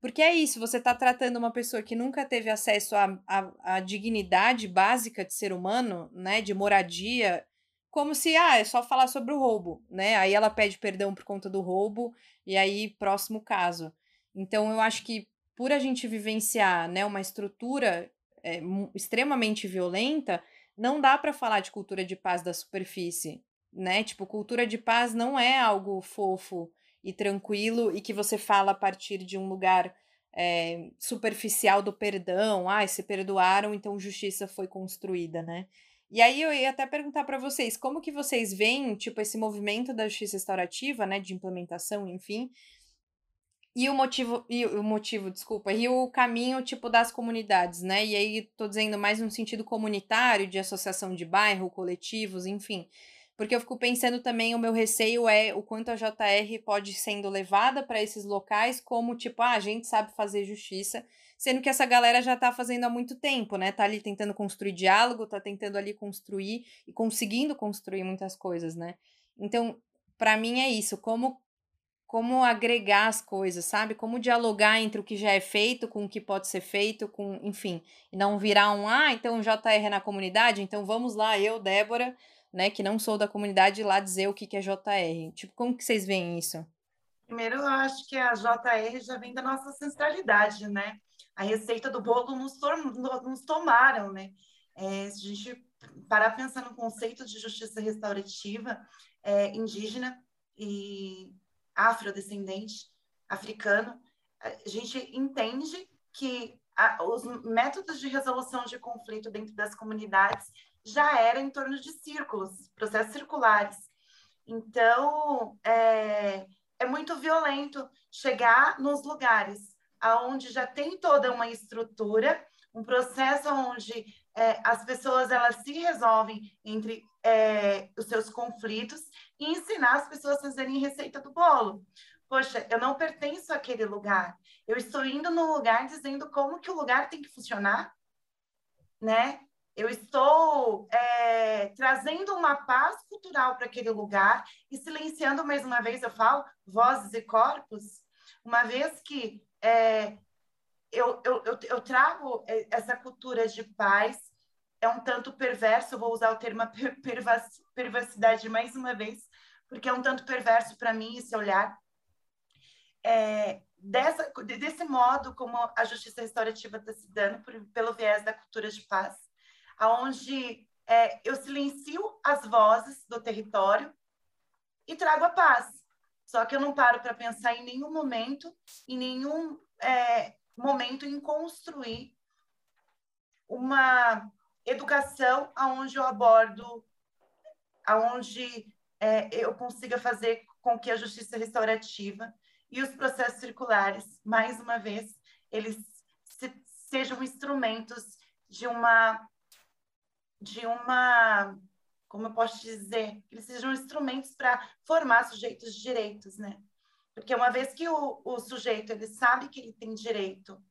Porque é isso, você está tratando uma pessoa que nunca teve acesso à, dignidade básica de ser humano, né? De moradia, como se, ah, é só falar sobre o roubo, né? Aí ela pede perdão por conta do roubo, e aí, próximo caso. Então, eu acho que por a gente vivenciar né, uma estrutura é, extremamente violenta, não dá para falar de cultura de paz da superfície, né? Tipo, cultura de paz não é algo fofo e tranquilo e que você fala a partir de um lugar é, superficial do perdão, ah, se perdoaram, então justiça foi construída, né? E aí eu ia até perguntar para vocês, como que vocês veem, tipo, esse movimento da justiça restaurativa, né, de implementação, enfim, e o motivo, e o motivo, desculpa, e o caminho, tipo, das comunidades, né? E aí tô dizendo mais no sentido comunitário, de associação de bairro, coletivos, enfim. Porque eu fico pensando também, o meu receio é o quanto a JR pode sendo levada para esses locais como, tipo, ah, a gente sabe fazer justiça, sendo que essa galera já está fazendo há muito tempo, né? Tá ali tentando construir diálogo, tá tentando ali construir e conseguindo construir muitas coisas, né? Então, para mim é isso, como como agregar as coisas, sabe? Como dialogar entre o que já é feito com o que pode ser feito, com, enfim, e não virar um, ah, então JR é na comunidade, então vamos lá, eu, Débora, né, que não sou da comunidade, lá dizer o que, que é JR. Tipo, como que vocês veem isso? Primeiro, eu acho que a JR já vem da nossa ancestralidade, né? A receita do bolo nos, nos tomaram, né? É, se a gente parar pensando no conceito de justiça restaurativa é, indígena e afrodescendente, africano, a gente entende que a, os métodos de resolução de conflito dentro das comunidades já era em torno de círculos, processos circulares. Então, é, é muito violento chegar nos lugares aonde já tem toda uma estrutura, um processo onde é, as pessoas elas se resolvem entre é, os seus conflitos e ensinar as pessoas a fazerem receita do bolo. poxa, eu não pertenço àquele lugar. Eu estou indo no lugar dizendo como que o lugar tem que funcionar, né? Eu estou é, trazendo uma paz cultural para aquele lugar e silenciando mais uma vez, eu falo, vozes e corpos, uma vez que é, eu, eu, eu, eu, trago essa cultura de paz, é um tanto perverso, vou usar o termo perversidade mais uma vez, porque é um tanto perverso para mim esse olhar. É, dessa, desse modo como a justiça restaurativa está se dando por, pelo viés da cultura de paz, aonde é, eu silencio as vozes do território e trago a paz. Só que eu não paro para pensar em nenhum momento, em nenhum é, momento em construir uma educação aonde eu abordo, aonde é, eu consiga fazer com que a justiça restaurativa e os processos circulares, mais uma vez, eles se, sejam instrumentos de uma de uma como eu posso dizer, eles sejam instrumentos para formar sujeitos de direitos, né? Porque uma vez que o, o sujeito ele sabe que ele tem direito,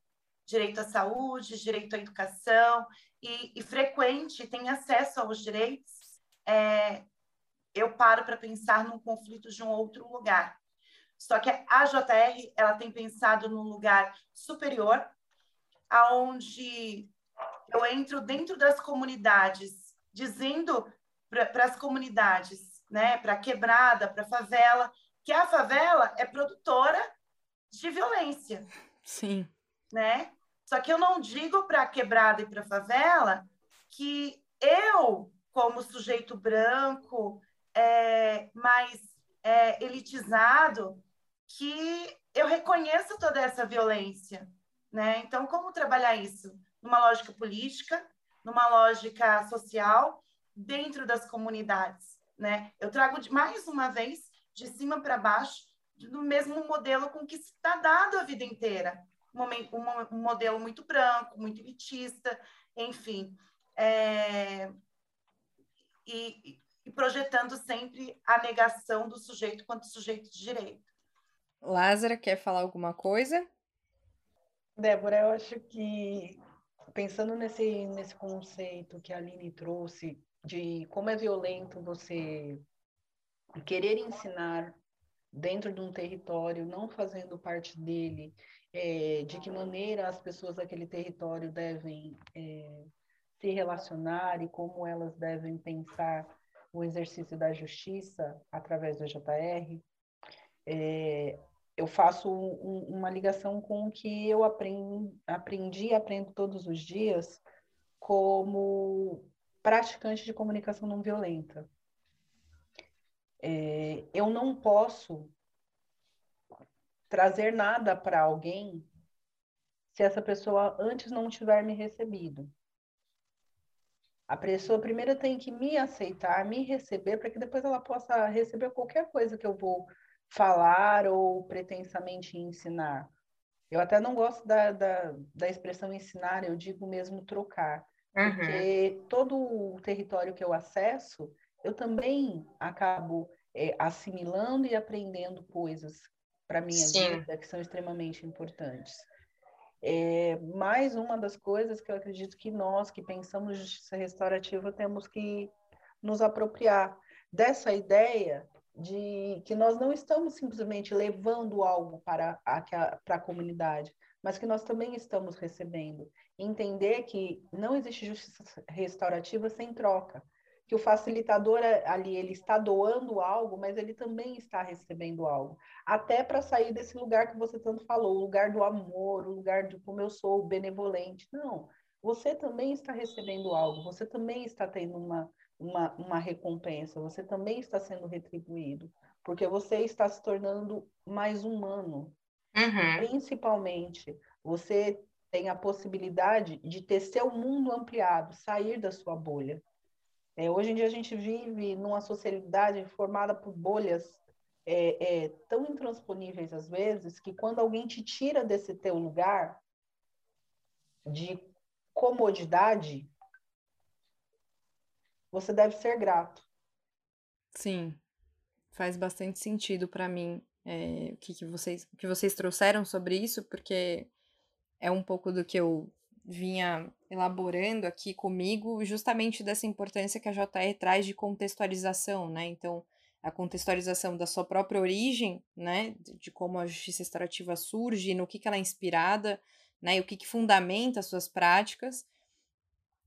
direito à saúde, direito à educação e, e frequente tem acesso aos direitos, é, eu paro para pensar num conflito de um outro lugar. Só que a JR ela tem pensado num lugar superior, aonde eu entro dentro das comunidades, dizendo para as comunidades, né, para a quebrada, para a favela, que a favela é produtora de violência. Sim. Né? Só que eu não digo para a quebrada e para a favela que eu, como sujeito branco, é, mais é, elitizado, que eu reconheço toda essa violência. Né? Então, como trabalhar isso? Numa lógica política, numa lógica social, dentro das comunidades. Né? Eu trago de, mais uma vez de cima para baixo do mesmo modelo com que está dado a vida inteira. Um, um, modelo muito branco, muito elitista, enfim. É... E, e projetando sempre a negação do sujeito quanto sujeito de direito. Lázara, quer falar alguma coisa? Débora, eu acho que pensando nesse, nesse conceito que a Aline trouxe de como é violento você querer ensinar dentro de um território, não fazendo parte dele, é, de que maneira as pessoas daquele território devem é, se relacionar e como elas devem pensar o exercício da justiça através do JR, é, eu faço um, uma ligação com o que eu aprendi, aprendi aprendo todos os dias como praticante de comunicação não violenta. É, eu não posso trazer nada para alguém se essa pessoa antes não tiver me recebido. A pessoa primeiro tem que me aceitar, me receber, para que depois ela possa receber qualquer coisa que eu vou falar ou pretensamente ensinar. Eu até não gosto da, da, da expressão ensinar, eu digo mesmo trocar. Uhum. Porque todo o território que eu acesso, eu também acabo é, assimilando e aprendendo coisas para minha Sim. vida que são extremamente importantes. É, mais uma das coisas que eu acredito que nós que pensamos justiça restaurativa temos que nos apropriar dessa ideia de que nós não estamos simplesmente levando algo para a, para a comunidade, mas que nós também estamos recebendo. Entender que não existe justiça restaurativa sem troca, que o facilitador ali ele está doando algo, mas ele também está recebendo algo, até para sair desse lugar que você tanto falou, o lugar do amor, o lugar de como eu sou benevolente. Não, você também está recebendo algo, você também está tendo uma uma, uma recompensa, você também está sendo retribuído, porque você está se tornando mais humano. Uhum. Principalmente, você tem a possibilidade de ter seu mundo ampliado, sair da sua bolha. É, hoje em dia a gente vive numa sociedade formada por bolhas é, é, tão intransponíveis às vezes que quando alguém te tira desse teu lugar de comodidade, você deve ser grato. Sim, faz bastante sentido para mim é, o que, que, vocês, que vocês trouxeram sobre isso, porque é um pouco do que eu vinha elaborando aqui comigo, justamente dessa importância que a JR traz de contextualização, né? Então, a contextualização da sua própria origem, né? De, como a justiça restaurativa surge, no que, que ela é inspirada, né? E o que, que fundamenta as suas práticas,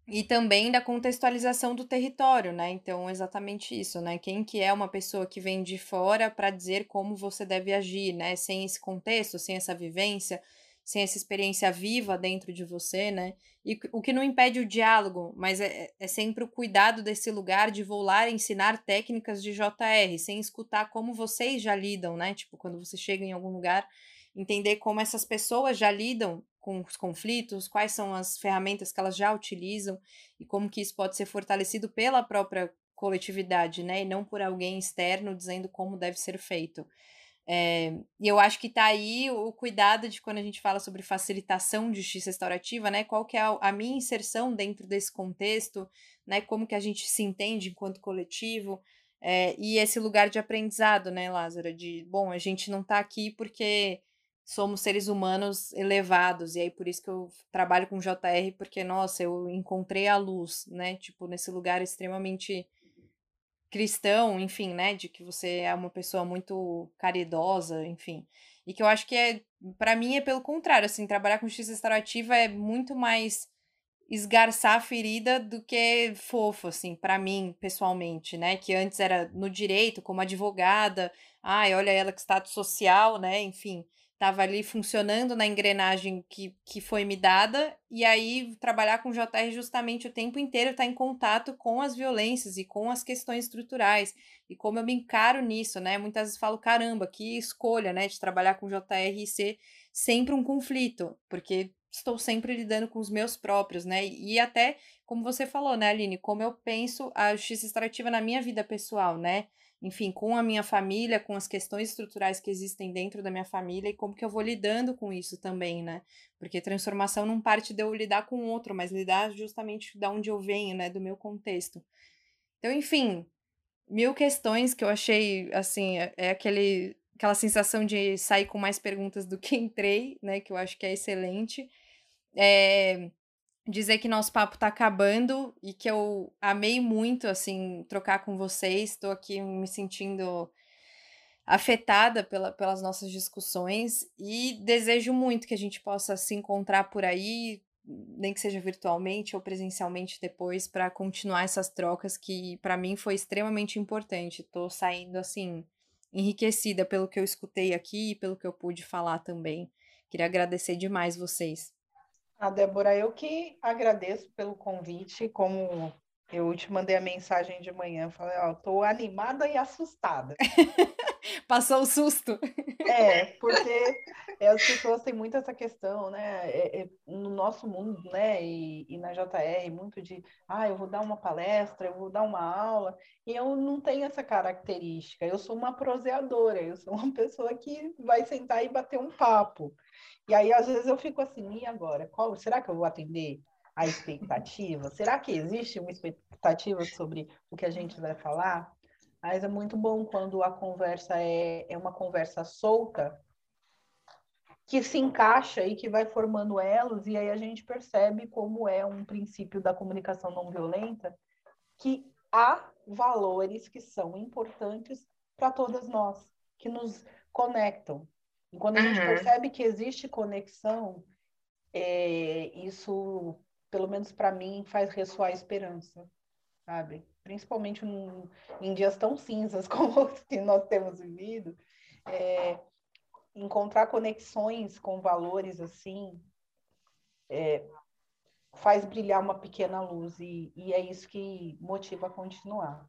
e também da contextualização do território, né? Então, exatamente isso, né? Quem que é uma pessoa que vem de fora para dizer como você deve agir, né? Sem esse contexto, sem essa vivência, sem essa experiência viva dentro de você, né? E o que não impede o diálogo, mas é, é sempre o cuidado desse lugar de vou lá ensinar técnicas de JR, sem escutar como vocês já lidam, né? Tipo, quando você chega em algum lugar, entender como essas pessoas já lidam com os conflitos, quais são as ferramentas que elas já utilizam e como que isso pode ser fortalecido pela própria coletividade, né, e não por alguém externo dizendo como deve ser feito. É, e eu acho que está aí o cuidado de quando a gente fala sobre facilitação de justiça restaurativa, né? Qual que é a, a, minha inserção dentro desse contexto, né? Como que a gente se entende enquanto coletivo, é, e esse lugar de aprendizado, né, Lázaro? De, bom, a gente não está aqui porque somos seres humanos elevados, e aí por isso que eu trabalho com JR, porque, nossa, eu encontrei a luz, né? Tipo, nesse lugar extremamente cristão, enfim, né? De que você é uma pessoa muito caridosa, enfim. E que eu acho que é, para mim, é pelo contrário, assim, trabalhar com justiça restaurativa é muito mais esgarçar a ferida do que fofo, assim, para mim, pessoalmente, né? Que antes era no direito, como advogada, ai, olha ela que status social, né? Enfim estava ali funcionando na engrenagem que, que foi me dada, e aí trabalhar com JR justamente o tempo inteiro está em contato com as violências e com as questões estruturais, e como eu me encaro nisso, né? Muitas vezes falo, caramba, que escolha, né, de trabalhar com JR e ser sempre um conflito, porque estou sempre lidando com os meus próprios, né? E até, como você falou, né, Aline, como eu penso a justiça extrativa na minha vida pessoal, né? Enfim, com a minha família, com as questões estruturais que existem dentro da minha família e como que eu vou lidando com isso também, né? Porque transformação não parte de eu lidar com o outro, mas lidar justamente da onde eu venho, né, do meu contexto. Então, enfim, mil questões que eu achei, assim, é, é aquele aquela sensação de sair com mais perguntas do que entrei, né, que eu acho que é excelente. É, dizer que nosso papo tá acabando e que eu amei muito, assim, trocar com vocês. Estou aqui me sentindo afetada pela, pelas nossas discussões e desejo muito que a gente possa se encontrar por aí, nem que seja virtualmente ou presencialmente depois, para continuar essas trocas que para mim foi extremamente importante. Estou saindo assim enriquecida pelo que eu escutei aqui e pelo que eu pude falar também. Queria agradecer demais vocês. A Débora, eu que agradeço pelo convite, como eu te mandei a mensagem de manhã, falei, ó, tô animada e assustada. *laughs* Passou o susto. É, porque as pessoas têm muito essa questão, né? É, é, no nosso mundo, né? E, e, na JR, muito de, ah, eu vou dar uma palestra, eu vou dar uma aula, e eu não tenho essa característica. Eu sou uma proseadora, eu sou uma pessoa que vai sentar e bater um papo. E aí, às vezes, eu fico assim, e agora? Qual, será que eu vou atender a expectativa? será que existe uma expectativa sobre o que a gente vai falar? Mas é muito bom quando a conversa é, é uma conversa solta, que se encaixa e que vai formando elos, e aí a gente percebe como é um princípio da comunicação não violenta, que há valores que são importantes para todas nós, que nos conectam, e quando a uhum. gente percebe que existe conexão, é, isso, pelo menos para mim, faz ressoar a esperança, sabe? Principalmente num, em dias tão cinzas *laughs* como os que nós temos vivido, é, encontrar conexões com valores assim é, faz brilhar uma pequena luz e, e é isso que motiva a continuar.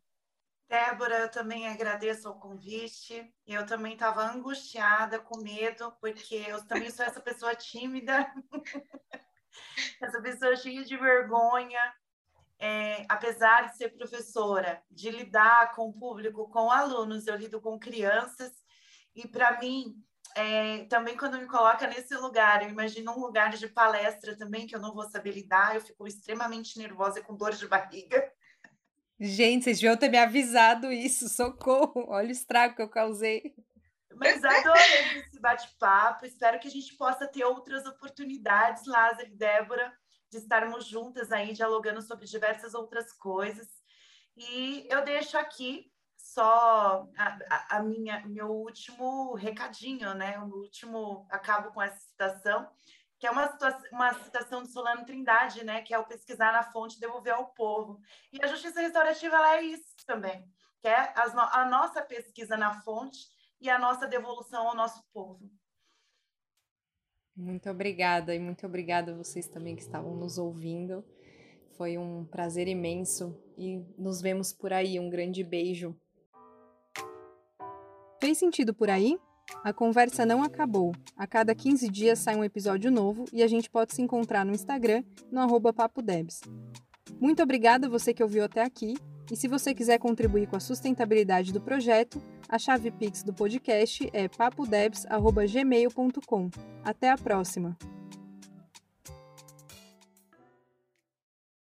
Débora, eu também agradeço o convite. Eu também estava angustiada, com medo, porque eu também sou essa pessoa tímida, *laughs* essa pessoa cheia de vergonha. É, apesar de ser professora, de lidar com o público, com alunos, eu lido com crianças, e para mim, é, também quando me coloca nesse lugar, eu imagino um lugar de palestra também, que eu não vou saber lidar, eu fico extremamente nervosa com dor de barriga. Gente, vocês deviam ter me avisado isso, socorro. Olha o estrago que eu causei. Mas adorei esse bate-papo. Espero que a gente possa ter outras oportunidades, Lázaro e Débora, de estarmos juntas aí dialogando sobre diversas outras coisas. E eu deixo aqui só a, a minha meu último recadinho, né? O último acabo com essa citação, que é uma, uma citação de Solano Trindade, né? Que é o pesquisar na fonte, devolver ao povo. E a justiça restaurativa ela é isso também, que é a nossa pesquisa na fonte e a nossa devolução ao nosso povo. Muito obrigada e muito obrigada a vocês também que estavam nos ouvindo. Foi um prazer imenso e nos vemos por aí. Um grande beijo. Fez sentido por aí? A conversa não acabou. A cada 15 dias sai um episódio novo e a gente pode se encontrar no Instagram, no arroba papodebs. Muito obrigada você que ouviu até aqui, e se você quiser contribuir com a sustentabilidade do projeto, a chave Pix do podcast é papodebs.gmail.com. Até a próxima!